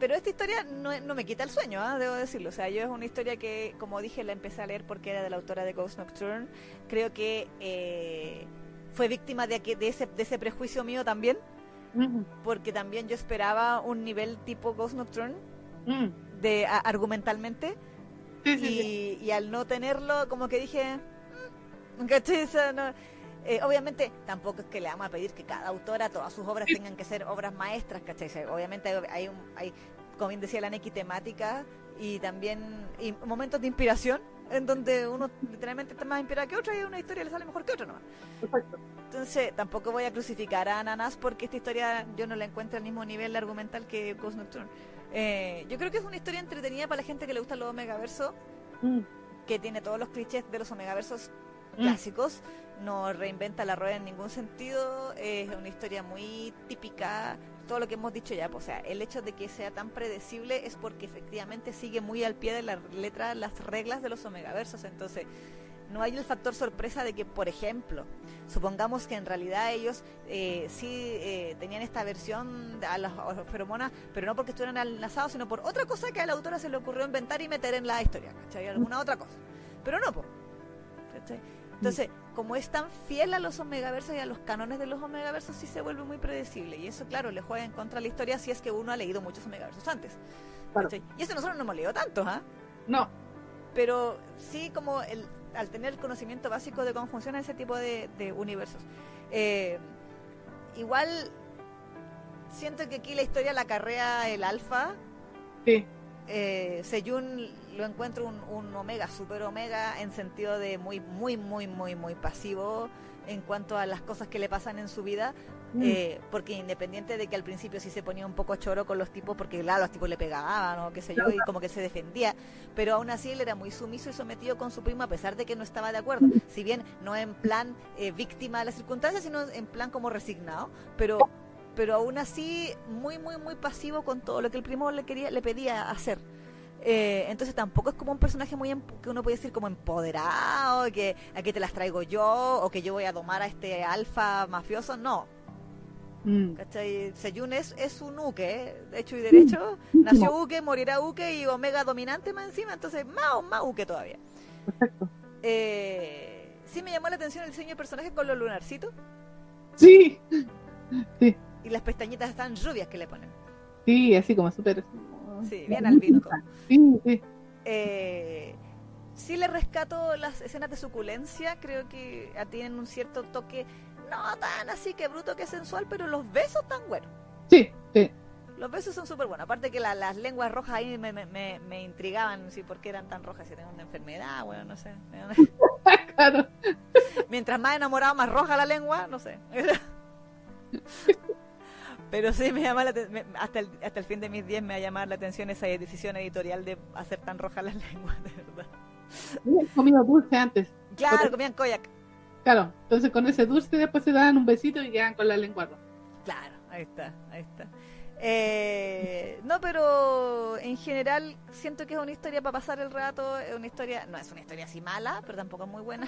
Pero esta historia no, me quita el sueño, ¿ah? debo decirlo. O sea, yo es una historia que, como dije, la empecé a leer porque era de la autora de Ghost Nocturne. Creo que eh, fue víctima de, de, ese, de ese prejuicio mío también porque también yo esperaba un nivel tipo Ghost Nocturne mm. de argumentalmente y, al no tenerlo como que dije mm, eh, obviamente tampoco es que le vamos a pedir que cada autora todas sus obras tengan que ser obras maestras ¿cachai? obviamente hay, un, hay como bien decía la Neki temática y también y momentos de inspiración en donde uno literalmente está más inspirado que otro y una historia le sale mejor que otra nomás. Perfecto. Entonces, tampoco voy a crucificar a Ananas porque esta historia yo no la encuentro al mismo nivel argumental que Ghost Nocturne. Eh, yo creo que es una historia entretenida para la gente que le gusta los Omegaversos, mm. que tiene todos los clichés de los Omegaversos mm. clásicos, no reinventa la rueda en ningún sentido, es una historia muy típica todo lo que hemos dicho ya, pues, o sea, el hecho de que sea tan predecible es porque efectivamente sigue muy al pie de la letra las reglas de los omegaversos, entonces no hay el factor sorpresa de que, por ejemplo, supongamos que en realidad ellos eh, sí eh, tenían esta versión a las feromonas, pero no porque estuvieran enlazados, sino por otra cosa que a la autora se le ocurrió inventar y meter en la historia, ¿cachai? Alguna otra cosa. Pero no, pues. Entonces, como es tan fiel a los omegaversos y a los canones de los omegaversos, sí se vuelve muy predecible. Y eso, claro, le juega en contra la historia si es que uno ha leído muchos omegaversos antes. Y eso nosotros no hemos leído tantos, ¿ah? No. Pero sí como el, al tener el conocimiento básico de cómo funciona ese tipo de, universos. Eh, igual siento que aquí la historia la carrea el alfa. Sí. Eh, Seyun lo encuentro un, omega, super omega, en sentido de muy, muy, muy, muy, muy pasivo en cuanto a las cosas que le pasan en su vida, mm. eh, porque independiente de que al principio sí se ponía un poco choro con los tipos, porque claro, los tipos le pegaban o qué sé yo, y como que se defendía, pero aún así él era muy sumiso y sometido con su primo a pesar de que no estaba de acuerdo, mm. si bien no en plan eh, víctima de las circunstancias, sino en plan como resignado, pero pero aún así muy muy muy pasivo con todo lo que el primo le quería le pedía hacer. Eh, entonces tampoco es como un personaje muy que uno puede decir como empoderado, que aquí te las traigo yo, o que yo voy a domar a este alfa mafioso, no. Mm. ¿Cachai? Seyun es, es un uke, de hecho y derecho, nació uke, morirá uke y omega dominante más encima, entonces más, más uke todavía. Eh, sí me llamó la atención el diseño de personaje con los lunarcitos. Sí. sí. Y las pestañitas están rubias que le ponen. Sí, así como súper Sí, bien albino. Sí, sí. Eh, sí le rescato las escenas de suculencia, creo que tienen un cierto toque, no tan así que bruto que sensual, pero los besos están buenos. Sí, sí. Los besos son súper buenos. Aparte que las lenguas rojas ahí me, me, me, intrigaban, sí, por qué eran tan rojas, si tenían una enfermedad, bueno, no sé. claro. Mientras más enamorado, más roja la lengua, no sé. Pero sí me llama la hasta el, hasta el fin de mis días me ha llamado la atención esa decisión editorial de hacer tan rojas las lenguas, de verdad. comido dulce antes. Claro, comían koyak. Claro, entonces con ese dulce después se dan un besito y quedan con la lengua roja. Claro, ahí está, ahí está. Eh, no, pero en general siento que es una historia para pasar el rato, es una historia, no es una historia así mala, pero tampoco es muy buena.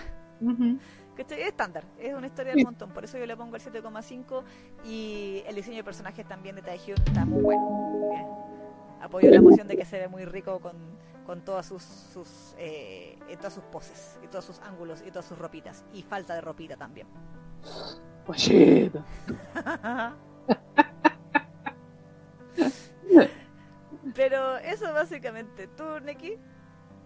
que es estándar, es una historia del montón, por eso yo le pongo el 7,5 y el diseño de personajes también de Taehyun está muy bueno. Apoyo la emoción de que se ve muy rico con, con todas sus, sus eh, todas sus poses y todos sus ángulos y todas sus ropitas y falta de ropita también. Pero eso básicamente. ¿Tú, Neki?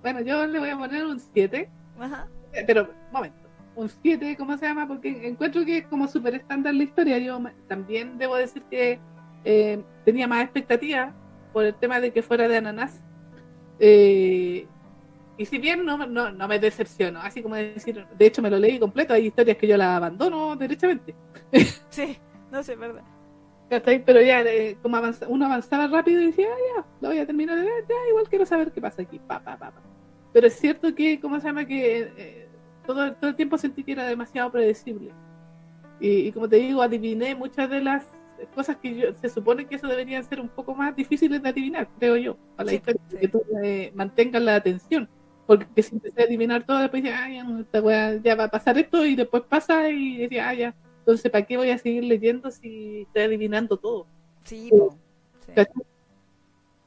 Bueno, yo le voy a poner un 7. Ajá. Pero, momento. Un 7, ¿cómo se llama? Porque encuentro que es como súper estándar la historia. Yo también debo decir que eh, tenía más expectativas por el tema de que fuera de ananas. Eh, y si bien no, no, no, me decepciono, así como decir, de hecho me lo leí completo, hay historias que yo las abandono derechamente. Sí, no sé, verdad. Pero ya, eh, como uno avanzaba rápido y decía, ah, ya, lo voy a terminar de ver, ya, igual quiero saber qué pasa aquí, pa, pa, pa, Pero es cierto que, ¿cómo se llama? Que eh, todo, todo el tiempo sentí que era demasiado predecible. Y, como te digo, adiviné muchas de las cosas que yo, se supone que eso deberían ser un poco más difíciles de adivinar, creo yo, para la historia, que tú eh, mantengas la atención. Porque si empecé a adivinar todo, después decía, ah, ya, ya va a pasar esto, y después pasa, y decía, ah, ya entonces, ¿para qué voy a seguir leyendo si estoy adivinando todo? Sí,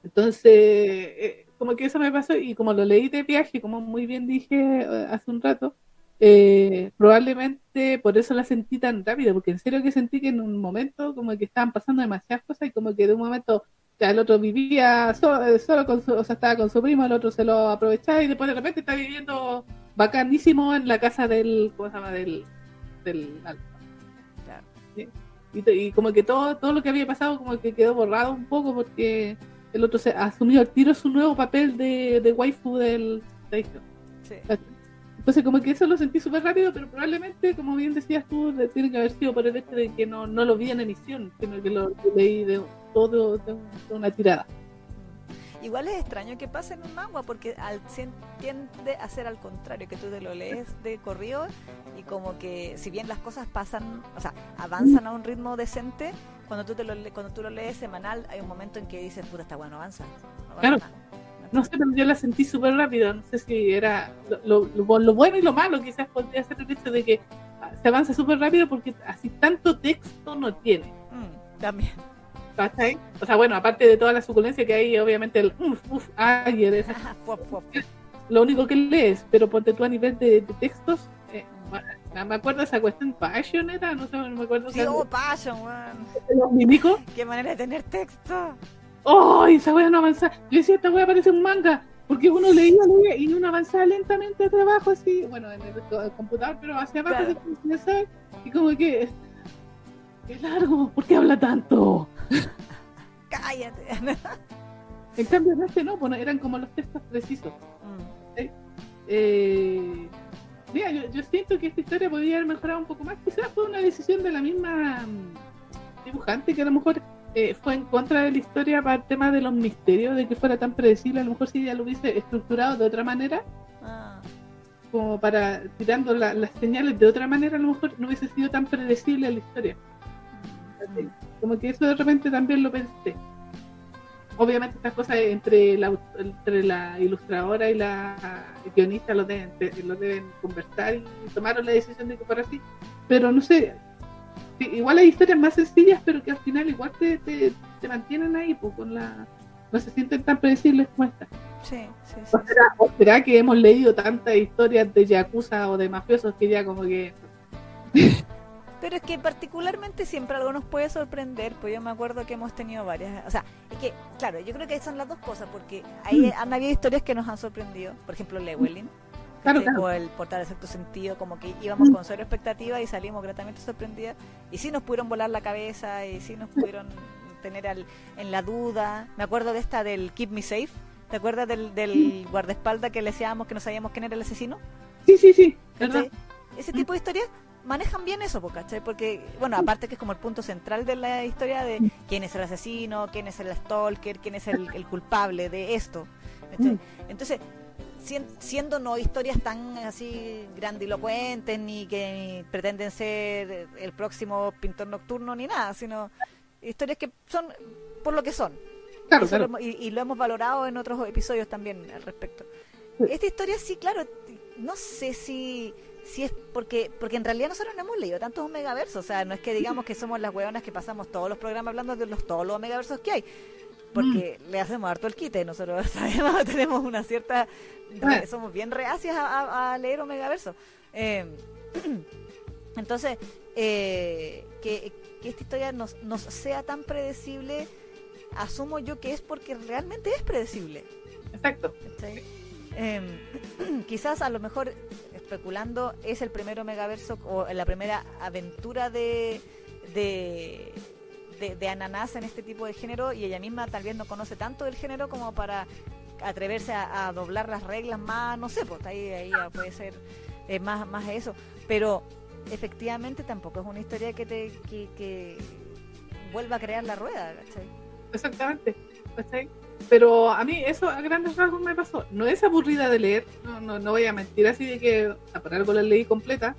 Entonces, eh, como que eso me pasó y como lo leí de viaje, como muy bien dije eh, hace un rato, eh, probablemente por eso la sentí tan rápido, porque en serio que sentí que en un momento como que estaban pasando demasiadas cosas y como que de un momento ya el otro vivía eh, solo, con su, o sea, estaba con su primo, el otro se lo aprovechaba y después de repente está viviendo bacanísimo en la casa del, ¿cómo se llama? Del, del y, como que todo, todo lo que había pasado como que quedó borrado un poco porque el otro se asumió al tiro su nuevo papel de, de waifu del de sí. Entonces como que eso lo sentí súper rápido, pero probablemente, como bien decías tú, tiene que haber sido por el hecho de que no, no lo vi en emisión, sino que lo, leí de todo de, una tirada. Igual es extraño que pase en un manga porque al, tiende a ser al contrario, que tú te lo lees de corrido y como que si bien las cosas pasan, o sea, avanzan a un ritmo decente, cuando tú, te lo, cuando tú lo lees semanal hay un momento en que dices, puta, está bueno, avanza. claro. No sé, pero yo la sentí súper rápido. No sé si era lo, lo, bueno y lo malo, quizás podría ser el hecho de que se avanza súper rápido porque así tanto texto no tiene. Mm, también. O sea, bueno, aparte de toda la suculencia que hay, obviamente el uff, uff, ay, lo único que lees, pero ponte tú a nivel de, textos, eh, me acuerdo esa cuestión, Passion era, no sé, no me acuerdo. Sí, oh, Passion, man. Qué manera de tener texto. ¡Ay, esa wea no avanza! Yo decía, esta wea parece un manga, porque uno leía, leía y uno avanzaba lentamente hacia abajo, así, bueno, en el, computador, pero hacia abajo, y como que, qué largo, ¿por qué habla tanto? Cállate. en cambio, en este no, bueno, eran como los textos precisos. Mm. Eh, mira, yo, yo, siento que esta historia podría haber mejorado un poco más. Quizás fue una decisión de la misma mm, dibujante que a lo mejor eh, fue en contra de la historia para el tema de los misterios, de que fuera tan predecible. A lo mejor si ya lo hubiese estructurado de otra manera, ah. como para tirando las señales de otra manera, a lo mejor no hubiese sido tan predecible la historia. Como que eso de repente también lo pensé. Obviamente estas cosas entre la, entre la ilustradora y la guionista lo deben, lo deben conversar y tomaron la decisión de que fuera así. Pero no sé, igual hay historias más sencillas, pero que al final igual te, te, mantienen ahí, pues con la no se sienten tan predecibles como esta. Sí, sí, sí. ¿O será, que hemos leído tantas historias de yakuza o de mafiosos que ya como que... Pero es que particularmente siempre algo nos puede sorprender, pues yo me acuerdo que hemos tenido varias, o sea, es que, claro, yo creo que son las dos cosas, porque hay, mm. han habido historias que nos han sorprendido, por ejemplo, Lewelin, o el portal de sexto sentido, como que íbamos con cero expectativa y salimos gratamente sorprendidas. Y sí nos pudieron volar la cabeza y sí nos pudieron tener al, en la duda. Me acuerdo de esta del Keep Me Safe. ¿Te acuerdas del, del guardaespaldas que le decíamos que no sabíamos quién era el asesino? Sí, sí, sí. Ese tipo de historias manejan bien eso, ¿cachai? Porque, bueno, aparte que es como el punto central de la historia de quién es el asesino, quién es el stalker, quién es el, el culpable de esto. Entonces, siendo no historias tan así grandilocuentes ni que pretenden ser el próximo pintor nocturno ni nada, sino historias que son por lo que son. y, lo hemos valorado en otros episodios también al respecto. Esta historia sí, claro, no sé si si es porque porque en realidad nosotros no hemos leído tantos omegaversos, o sea, no es que digamos que somos las hueonas que pasamos todos los programas hablando de los todos los omegaversos que hay porque mm. le hacemos harto el quite, nosotros sabemos, tenemos una cierta, ah. somos bien reacias a, leer Omegaverso. Eh, entonces, eh, que, esta historia nos, sea tan predecible, asumo yo que es porque realmente es predecible. Exacto. Em, quizás a lo mejor, especulando, es el primer Omegaverso o la primera aventura de, de de, de Ananás en este tipo de género y ella misma tal vez no conoce tanto del género como para atreverse a, doblar las reglas más, no sé, pues ahí, ahí puede ser eh, más, más eso. Pero efectivamente tampoco es una historia que te que, vuelva a crear la rueda, Exactamente, Pero a mí eso a grandes rasgos me pasó. No es aburrida de leer, no, no, no voy a mentir así de que por algo la leí completa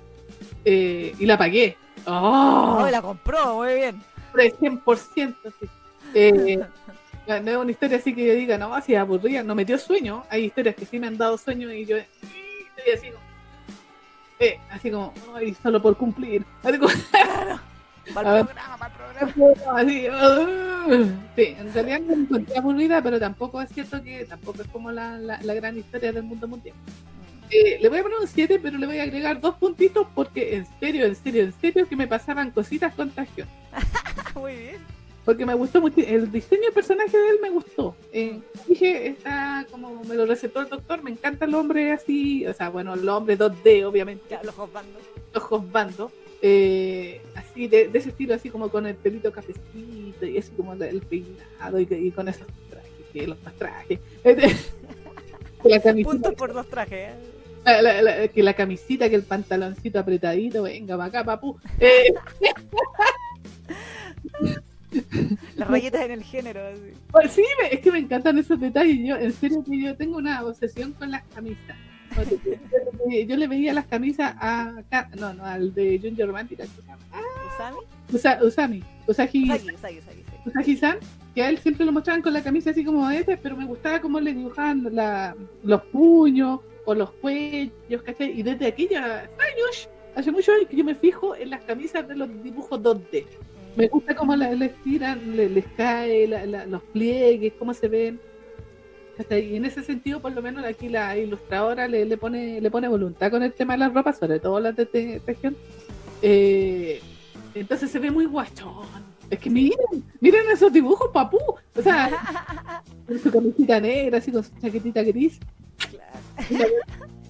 eh, y la pagué. ¡Oh! la compró, muy bien. 100%. Sí. Eh, no es una historia así que yo diga, no, así aburrida, no me dio sueño. Hay historias que sí me han dado sueño y yo estoy así como, eh, así como, ay, solo por cumplir. Así como, para el programa, para el programa. Así, uh, sí, en realidad no me aburrida, pero tampoco es cierto que tampoco es como la, la, la gran historia del mundo mundial. Eh, le voy a poner un 7, pero le voy a agregar dos puntitos porque en serio, en serio, en serio que me pasaban cositas contagiosas. Muy bien. Porque me gustó mucho, el diseño del personaje de él me gustó. Eh, dije, está como me lo recetó el doctor, me encanta el hombre así, o sea, bueno, el hombre 2D, obviamente. Ya, los Hosbando. Los Hosbando. Eh, así de, de, ese estilo, así como con el pelito cafecito y así como el peinado y, y con esos trajes, los más trajes. Puntos por dos trajes. ¿eh? La, la, la, que la camisita, que el pantaloncito apretadito, venga para acá, papu. Eh, Las rayitas en el género. Así. Pues sí, es que me encantan esos detalles. Yo, en serio, que yo tengo una obsesión con las camisas. Yo le veía las camisas a. No, no, al de Junjo Romantic. Ah, ¿Usami? Usa, Usami. Usagi. Usagi, Usagi, Usagi, Usagi-san. Que a él siempre lo mostraban con la camisa así como este, pero me gustaba cómo le dibujaban la, los puños o los cuellos, ¿cachai? Y desde aquella años, hace muchos años que yo me fijo en las camisas de los dibujos 2D. Me gusta cómo les tiran, les, les cae la, la, los pliegues, cómo se ven. Y en ese sentido, por lo menos aquí la ilustradora le, le pone le pone voluntad con el tema de las ropas, sobre todo las de esta región. Eh, entonces se ve muy guachón. Es que miren, miren esos dibujos, papú. O sea, con su camisita negra, así con su chaquetita gris.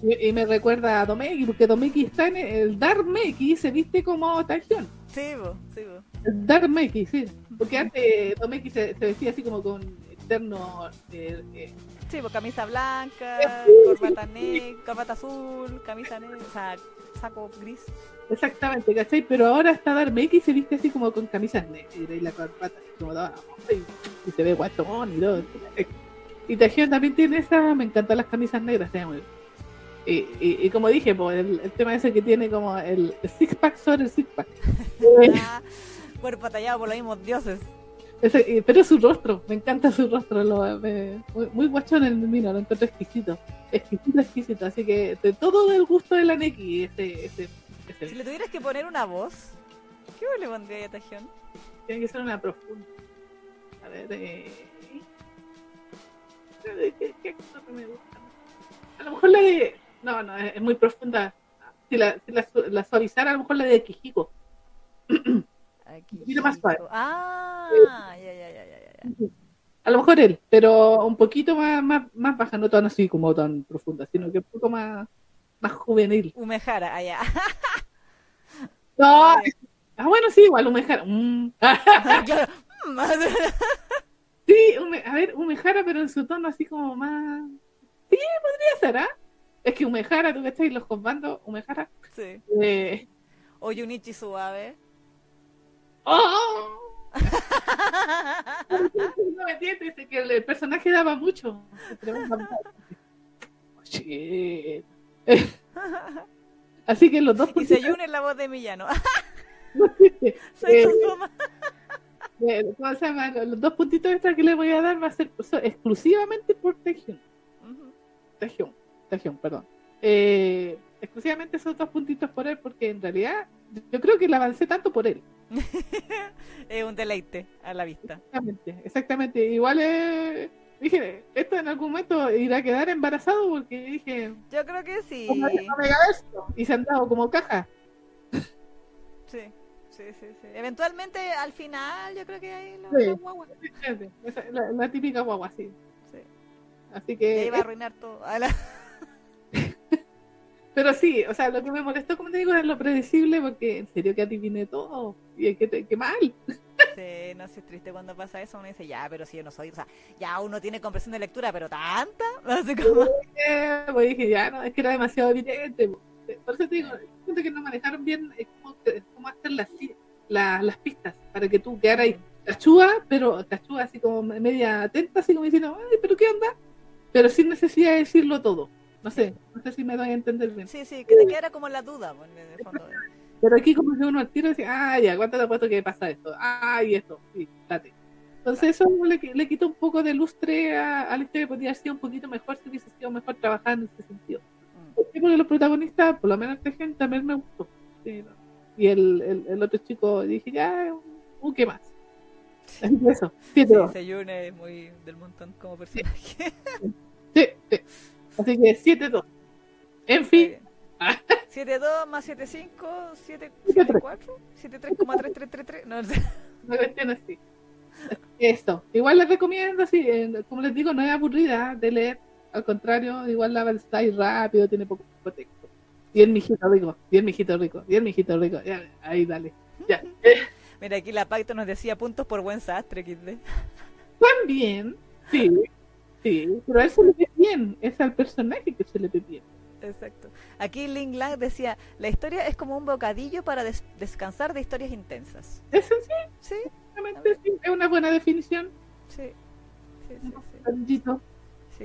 Y, y, me recuerda a Domeki, porque Domeki está en el Dark Meki, se viste como Tajión. Sí, bo, sí, bo. Dark Meki, sí. Porque antes Domeki se, se vestía así como con externo. Eh, eh. Sí, camisa blanca, corbata azul, camisa negra, o sea, saco gris. Exactamente, ¿cachai? Pero ahora está Dark Meki se viste así como con camisas negras y la corbata así como y, y se ve guachón y todo. Y Tajión también tiene esa, me encantan las camisas negras, llama. Y, y, y, como dije, pues, el, el, tema ese que tiene como el, el six pack sobre el six pack. Cuerpo tallado por los mismos dioses. Ese, pero su rostro, me encanta su rostro, lo, me, muy, muy guachón el mino, lo encuentro exquisito. Exquisito, exquisito. Así que de todo el gusto de la Neki, ese, ese, ese. Si le tuvieras que poner una voz, ¿qué voz le pondría a Tajión? Tiene que ser una profunda. A ver, eh. ¿Qué, qué cosa me gusta? A lo mejor la de. No, no, es, muy profunda. Si la, si la, la suavizara, a lo mejor la de Kijiko. Aquí, un poquito más suave. Ah, ya, ya, ya, ya, ya. A lo mejor él, pero un poquito más, más, más baja, no tan así como tan profunda, sino que un poco más, más juvenil. Umejara, allá. No, ah, bueno, sí, igual Umejara. Mm. sí, ume, a ver, Umejara, pero en su tono así como más. Sí, podría ser, ¿ah? ¿eh? Es que Umejara, tú que estás los comandos, Umejara. Sí. Eh... O Yunichi Suave. ¡Oh! no me entiendes, que el personaje daba mucho. Oh. Así que los dos. Y se une la voz de Millano. Soy eh, eh, ¿Cómo se llama? Los dos puntitos extra que le voy a dar va a ser exclusivamente por Tejión. Uh -huh. Tejión, Tejión, perdón. Eh, exclusivamente esos dos puntitos por él, porque en realidad yo creo que le avancé tanto por él. es un deleite a la vista. Exactamente, exactamente. Igual eh, dije, esto en algún momento irá a quedar embarazado porque dije. Yo creo que sí. No me esto. Y se han dado como caja. Sí. Sí, sí, sí. Eventualmente, al final, yo creo que hay los, sí. los guaguas. La, la, típica guagua, sí. sí. Así que. Iba a arruinar todo. A la... Pero sí, o sea, lo que me molestó, como te digo, es lo predecible, porque en serio que adiviné todo. Y que, te, que mal. Sí, no sé, es triste cuando pasa eso. Uno dice, ya, pero si yo no soy. O sea, ya uno tiene comprensión de lectura, pero tanta. No sé cómo. Sí, pues dije, ya, no, es que era demasiado evidente. Por eso te digo, siento que no manejaron bien cómo, cómo hacer las, las, las pistas para que tú quedaras ahí cachúa, pero cachúa así como media atenta, así como diciendo, ay, pero qué onda. Pero sin necesidad de decirlo todo. No sé, no sé si me doy a entender bien. Sí, sí, que te quedara como la duda, pues, en el fondo. Pero aquí como que uno al tiro dice, ah, ya, ¿cuánto te apuesto que pasa esto? Ah, y esto, sí, date. Entonces eso le, le quita un poco de lustre a, a la historia, podría haber sido un poquito mejor si hubiese sido mejor trabajar en ese sentido. Mm. Porque los protagonistas, por lo menos este gente, también me gustó. Sí, ¿no? Y el, el, el, otro chico, dije, ya, uh, ¿qué más? Sí. Eso, sí, Seyune es muy del montón como personaje. Sí, sí. Así que 7-2. En fin. 7-2 más 7-5, 7-4, 7-3,3333. No sé. Una cuestión así. Esto. Igual les recomiendo, sí, como les digo, no es aburrida de leer. Al contrario, igual la está rápido, tiene poco texto. El mijito rico, el mijito rico, el mijito rico. ahí dale. Ya. Mira, aquí la Pacto nos decía puntos por buen sastre. También, sí, sí, pero a él se le ve bien, es al personaje que se le ve bien. Exacto. Aquí Ling Lang decía, la historia es como un bocadillo para descansar de historias intensas. ¿Eso sí? Sí. sí. Es una buena definición. Sí. Sí, sí, sí.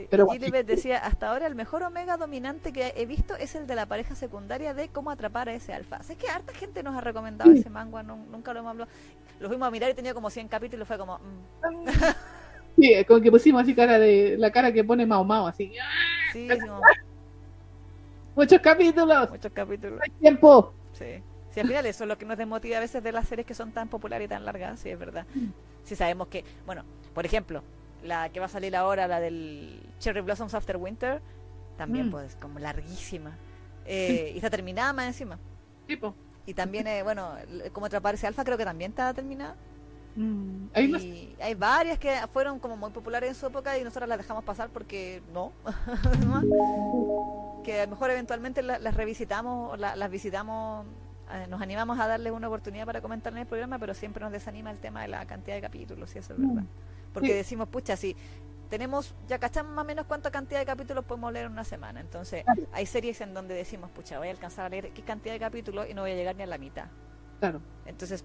Pero decía, hasta ahora el mejor omega dominante que he visto es el de la pareja secundaria de cómo atrapar a ese alfa. Sé que harta gente nos ha recomendado ese manga, nunca lo hemos hablado. Lo fuimos a mirar y tenía como 100 capítulos y fue como... Mm. Sí, como que pusimos así cara de la cara que pone Mao Mao, así. Sí, Muchos capítulos. Muchos capítulos. Hay tiempo. Sí. Sí, al final eso es lo que nos desmotiva a veces de las series que son tan populares y tan largas, sí, es verdad. Si sabemos que, bueno, por ejemplo, la que va a salir ahora, la del Cherry Blossoms After Winter, también mm. pues como larguísima. Eh, y está terminada más encima. Tipo. Y también, eh, bueno, como atrapar ese alfa creo que también está terminada. Mm. ¿Hay, hay varias que fueron como muy populares en su época y nosotros las dejamos pasar porque no. que a lo mejor eventualmente las, revisitamos, las visitamos, eh, nos animamos a darles una oportunidad para comentar en el programa, pero siempre nos desanima el tema de la cantidad de capítulos, y eso es verdad. Porque decimos, pucha, si tenemos, ya cachamos más o menos cuánta cantidad de capítulos podemos leer en una semana. Entonces, hay series en donde decimos, pucha, voy a alcanzar a leer qué cantidad de capítulos y no voy a llegar ni a la mitad. Claro. Entonces,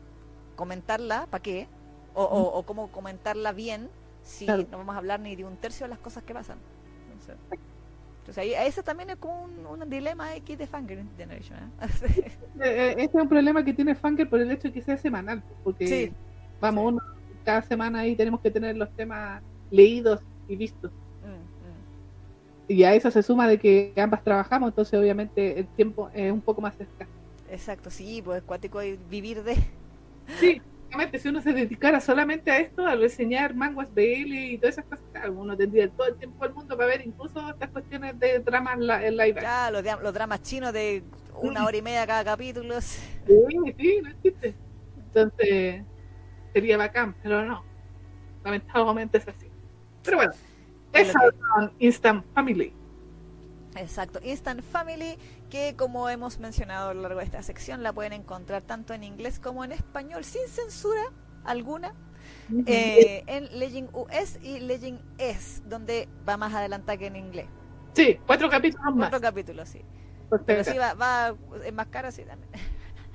comentarla, ¿para qué? O, o, cómo comentarla bien si no vamos a hablar ni de un tercio de las cosas que pasan. Entonces, entonces ahí, ese también es como un, dilema X de Fanger Generation. ¿eh? Eh, eh, este es un problema que tiene Fanger por el hecho de que sea semanal, porque vamos, Uno, cada semana ahí tenemos que tener los temas leídos y vistos. Mm, mm. Y a eso se suma de que ambas trabajamos, entonces obviamente el tiempo es un poco más escaso. Exacto, sí, pues cuático vivir de... Sí, si uno se dedicara solamente a esto, a reseñar manguas BL y todas esas cosas, uno tendría todo el tiempo del mundo para ver incluso estas cuestiones de dramas en live. Ya, los, los, dramas chinos de una hora y media cada capítulo. Sí, sí, no existe. Entonces, sería bacán, pero no. Lamentablemente es así. Pero bueno, esa es Instant Family. Exacto, Instant Family, que como hemos mencionado a lo largo de esta sección, la pueden encontrar tanto en inglés como en español, sin censura alguna, eh, en Legend US y Legend S, donde va más adelante que en inglés. Sí, cuatro capítulos más. Cuatro capítulos, sí. Pero sí, va, va es más cara, sí, también.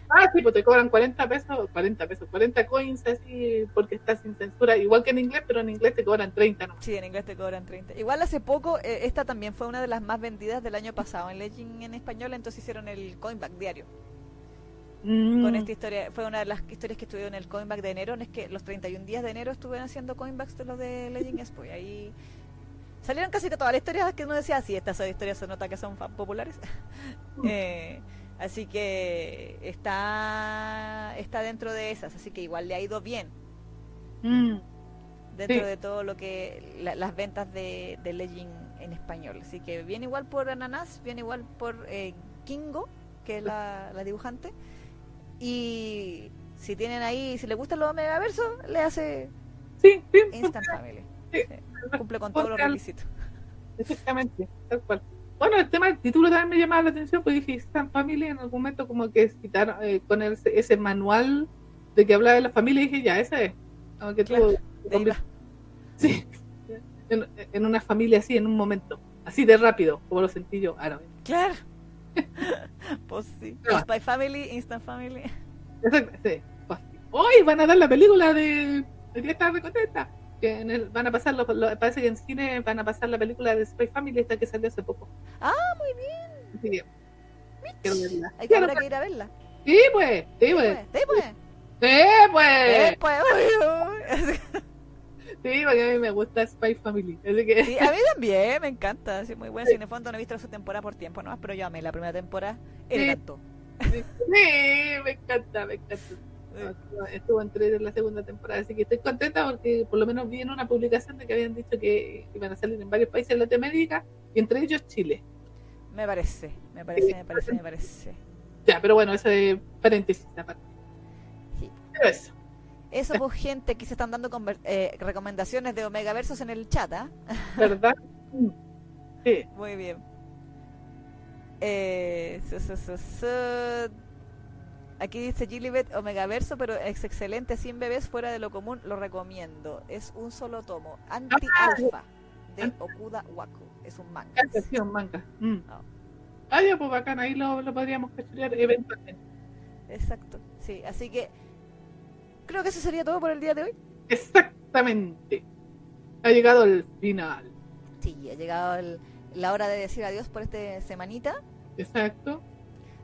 Ah, sí, pues te cobran 40 pesos, 40 pesos, 40 coins así porque está sin censura, igual que en inglés, pero en inglés te cobran 30, ¿no? Sí, en inglés te cobran 30. Igual hace poco, eh, esta también fue una de las más vendidas del año pasado en Legend en español, entonces hicieron el coinback diario. Mm. Con esta historia, fue una de las historias que estuvieron en el coinback de enero, es que los 31 días de enero estuvieron haciendo coinbacks de los de Legend Expo y ahí salieron casi todas las historias que uno decía, sí, estas historias se nota que son populares. eh, Así que está, está dentro de esas, así que igual le ha ido bien. Mm. Dentro de todo lo que las ventas de, de Legend en español. Así que viene igual por Ananas, viene igual por eh, Kingo, que es la, dibujante. Y si tienen ahí, si les gustan los megaversos, le hace Instant Family. Cumple con todos los requisitos. Exactamente, tal cual. Bueno, el tema del título también me llamaba la atención, porque dije, Instant Family en algún momento como que quitaron eh, con ese manual de que hablaba de la familia, y dije, ya, ese es. Aunque sí, en, una familia así, en un momento, así de rápido, como lo sentí yo ahora Claro. pues sí. Spy Family, Instant Family. Exacto, sí. Pues Hoy van a dar la película de, de estar recontenta que van a pasar, lo, parece que en cine van a pasar la película de Spy Family, esta que salió hace poco. Ah, muy bien. Sí, bien. Quiero verla. Hay que, habrá que ir a verla. Sí, pues, sí, pues. Sí, pues. Sí, pues. Sí, pues. Sí, porque a mí me gusta Spy Family. Así que... Sí, a mí también, me encanta. Sí, muy bueno. Cinefondo no he visto su temporada por tiempo, ¿no? Pero yo amé la primera temporada. El sí. Sí, me encanta, me encanta. Estuvo entre la segunda temporada, así que estoy contenta porque por lo menos vi en una publicación de que habían dicho que iban a salir en varios países de Latinoamérica y entre ellos Chile. Me parece, me parece, me parece, me parece. Ya, pero bueno, ese paréntesis aparte. Sí. Pero eso. Eso, pues, gente, aquí se están dando eh, recomendaciones de Omega Versos en el chat, ¿ah? ¿Verdad? Sí. Muy bien. Eh, su, su, su. Aquí dice Gilibet Omega Verso, pero es excelente, sin bebés fuera de lo común, lo recomiendo. Es un solo tomo, anti-alfa, de Okuda Waku. Es un manga. Sí, un manga. Mm. Ah. Ah, ya, pues bacán, ahí lo, lo podríamos cachurear eventualmente. Exacto, sí. Así que creo que eso sería todo por el día de hoy. Exactamente. Ha llegado el final. Sí, ha llegado el- la hora de decir adiós por esta semanita. Exacto.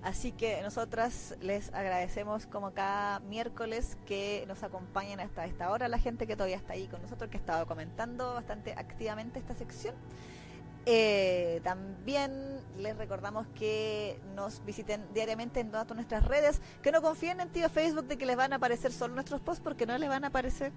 Así que nosotras les agradecemos como cada miércoles que nos acompañen hasta esta hora, la gente que todavía está ahí con nosotros, que ha estado comentando bastante activamente esta sección. Eh, también les recordamos que nos visiten diariamente en todas nuestras redes, que no confíen en tío Facebook de que les van a aparecer solo nuestros posts porque no les van a aparecer.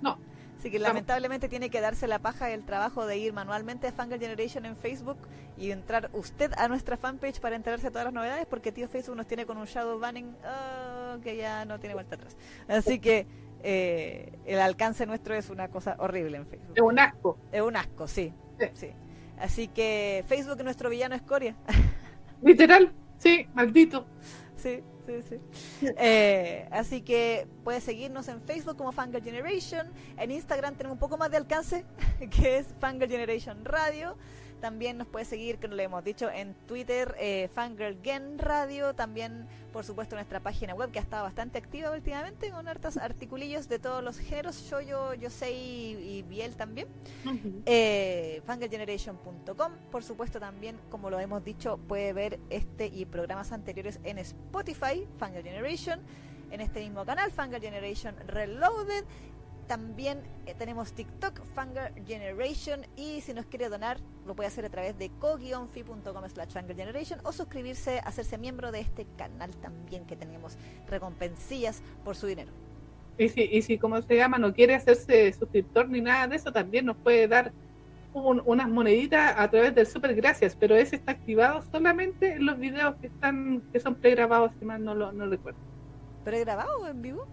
No. Así que lamentablemente tiene que darse la paja y el trabajo de ir manualmente a Fangirl Generation en Facebook y entrar usted a nuestra fanpage para enterarse de todas las novedades porque tío Facebook nos tiene con un shadow banning oh, que ya no tiene vuelta atrás. Así que eh, el alcance nuestro es una cosa horrible en Facebook. Es un asco. Es un asco, sí. Sí. sí. Así que Facebook es nuestro villano escoria. Literal. Sí, maldito. sí, sí, sí. Eh, así que puedes seguirnos en Facebook como Fangirl Generation. En Instagram tenemos un poco más de alcance, que es Fangirl Generation Radio. También nos puedes seguir, que no lo hemos dicho, en Twitter, eh, Fangirl Gen Radio. También, por supuesto, nuestra página web que ha estado bastante activa últimamente con hartos articulillos de todos los géneros. Yo, yo, yo sé y, y Biel también. Eh, fangirlgeneration.com, por supuesto también, como lo hemos dicho, puede ver este y programas anteriores en Spotify, Fangirl Generation, en este mismo canal, Fangirl Generation Reloaded. También eh, tenemos TikTok, Fangirl Generation, y si nos quiere donar, lo puede hacer a través de co-fi.com slash Generation o suscribirse, hacerse miembro de este canal también, que tenemos recompensillas por su dinero. Y si, y si, como se llama, no quiere hacerse suscriptor ni nada de eso, también nos puede dar un- unas moneditas a través del Super Gracias, pero ese está activado solamente en los videos que están que son pregrabados, si mal no lo no recuerdo. ¿Pero he grabado o en vivo?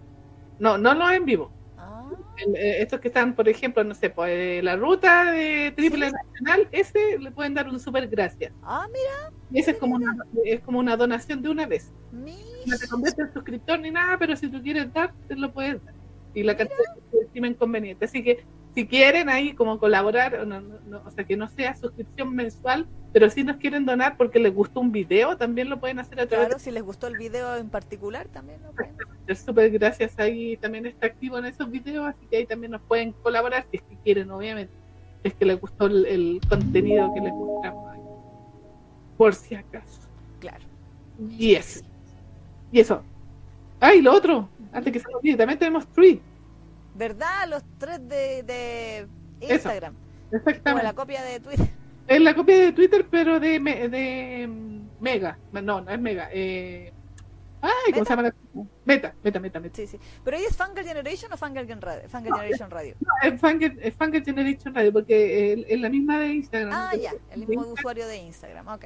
No, no los en vivo. Ah, eh, estos que están, por ejemplo, no sé, pues eh, la ruta de Triple Sí. Nacional, ese le pueden dar un Super Gracias. ah mira, Y ese es como una, es como una donación de una vez. No te convierte en suscriptor ni nada, pero si tú quieres dar, te lo puedes dar. Y la cantidad que estima inconveniente. Así que si quieren ahí como colaborar, o no- no- no, o sea, que no sea suscripción mensual, pero si nos quieren donar porque les gustó un video, también lo pueden hacer a través Claro, si les gustó el video en particular también. ¿no? de Super Gracias. Ahí también está activo en esos videos, así que ahí también nos pueden colaborar si es que quieren, obviamente. Si es que les gustó el, el contenido que les mostramos ahí. Por si acaso. Claro. Yes. Y eso. Ah, y lo otro, antes que se me olvide, también tenemos tweet. ¿Verdad? Los tres de, de Eso. Instagram. Como Exactamente. la copia de Twitter. Es la copia de Twitter, pero de, de mm, Mega. No, no es Mega. Eh... Ay, ¿cómo se llama? la- Meta, Meta, Meta, Meta. Sí, sí. ¿Pero ahí es Fangirl Generation o Fangirl, Gen Radio? Fangirl No, Generation Radio? Es Fangirl, es Fangirl Generation Radio, porque es, es la misma de Instagram. Ah, ya. El mismo usuario de Instagram. Ok.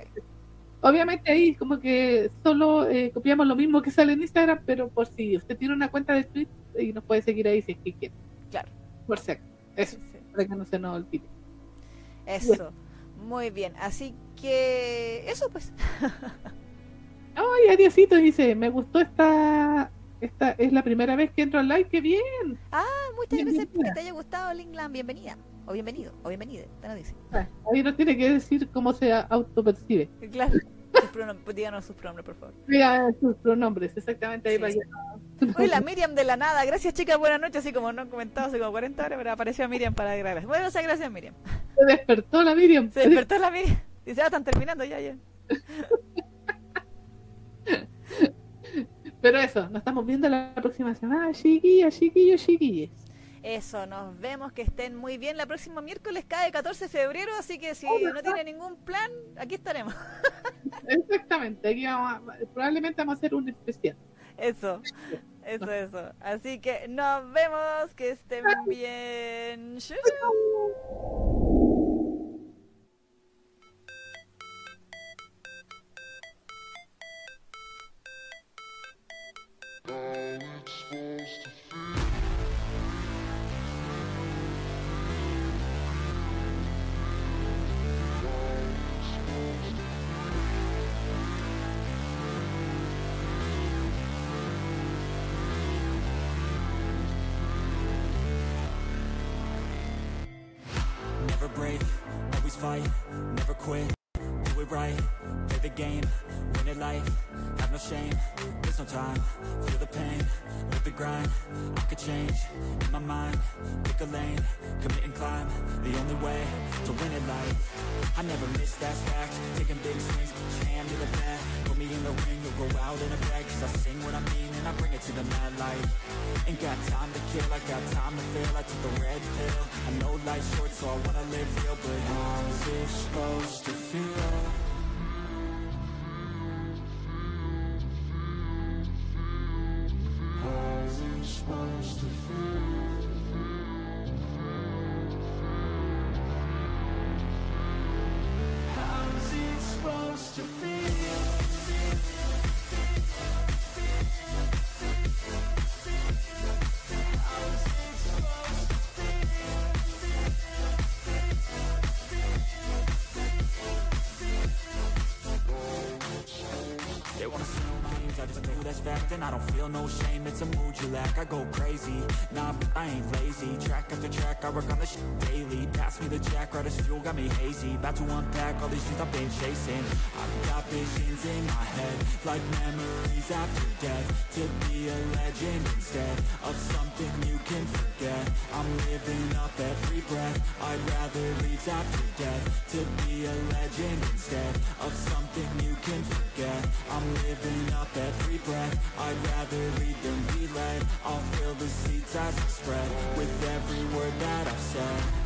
Obviamente ahí como que solo eh, copiamos lo mismo que sale en Instagram, pero por si usted tiene una cuenta de Twitter y nos puede seguir ahí si es que quiere. Claro. Por si acaso. Eso, Sí, para que no se nos olvide. Eso. Muy bien. Así que. Eso, pues. Ay, adiosito, dice, me gustó esta, esta, es la primera vez que entro al live, qué bien. Ah, muchas gracias Bienvenida. porque te haya gustado, Lingland. Bienvenida. O bienvenido. O bienvenida. Te lo dice. Ah, Ahí nos tiene que decir cómo se autopercibe. Claro. Sus pronom- díganos sus pronombres, por favor. Diga sus pronombres, exactamente ahí Sí. vaya. Uy, la Miriam de la nada. Gracias, chicas. Buenas noches. Así como no han comentado hace como 40 horas, pero apareció Miriam para grabarlas. Bueno, o sea, gracias, Miriam. Se despertó la Miriam. Se despertó la Miriam. Dice, ah, están terminando ya, ya. Pero eso, nos estamos viendo la próxima semana, chiquillas, chiquillos, chiquillas. Eso, nos vemos, que estén muy bien. La próxima miércoles cae 14 de febrero, así que si oh, no tiene ningún plan, aquí estaremos. Exactamente, aquí vamos a, probablemente vamos a hacer un especial. Eso, eso, eso. Así que nos vemos, que estén bien. Right, play the game, win it life, have no shame, there's no time, feel the pain, live the grind, I could change, in my mind, pick a lane, commit and climb, the only way to win it life, I never miss that fact, taking big swings, your hand to the bat, put me in the ring, you'll go out in a bag, cause I sing what I mean and I bring it to the mad light, ain't got time to kill, I got time to feel, I took the red pill, I know life's short so I wanna live real, but how's it supposed to feel? Crazy, nah, I ain't lazy. Track after track, I work on this shit daily Pass me the jack, right as fuel, got me hazy. About to unpack all these things I've been chasing. I've got visions in my head Like memories after death. To be a legend instead Of something you can forget. I'm living up every breath. I'd rather leave after death. To be a legend instead Of something you can forget. I'm living up every breath. I'd rather lead than be led. I'll fill the seats as I spread With every word that I've said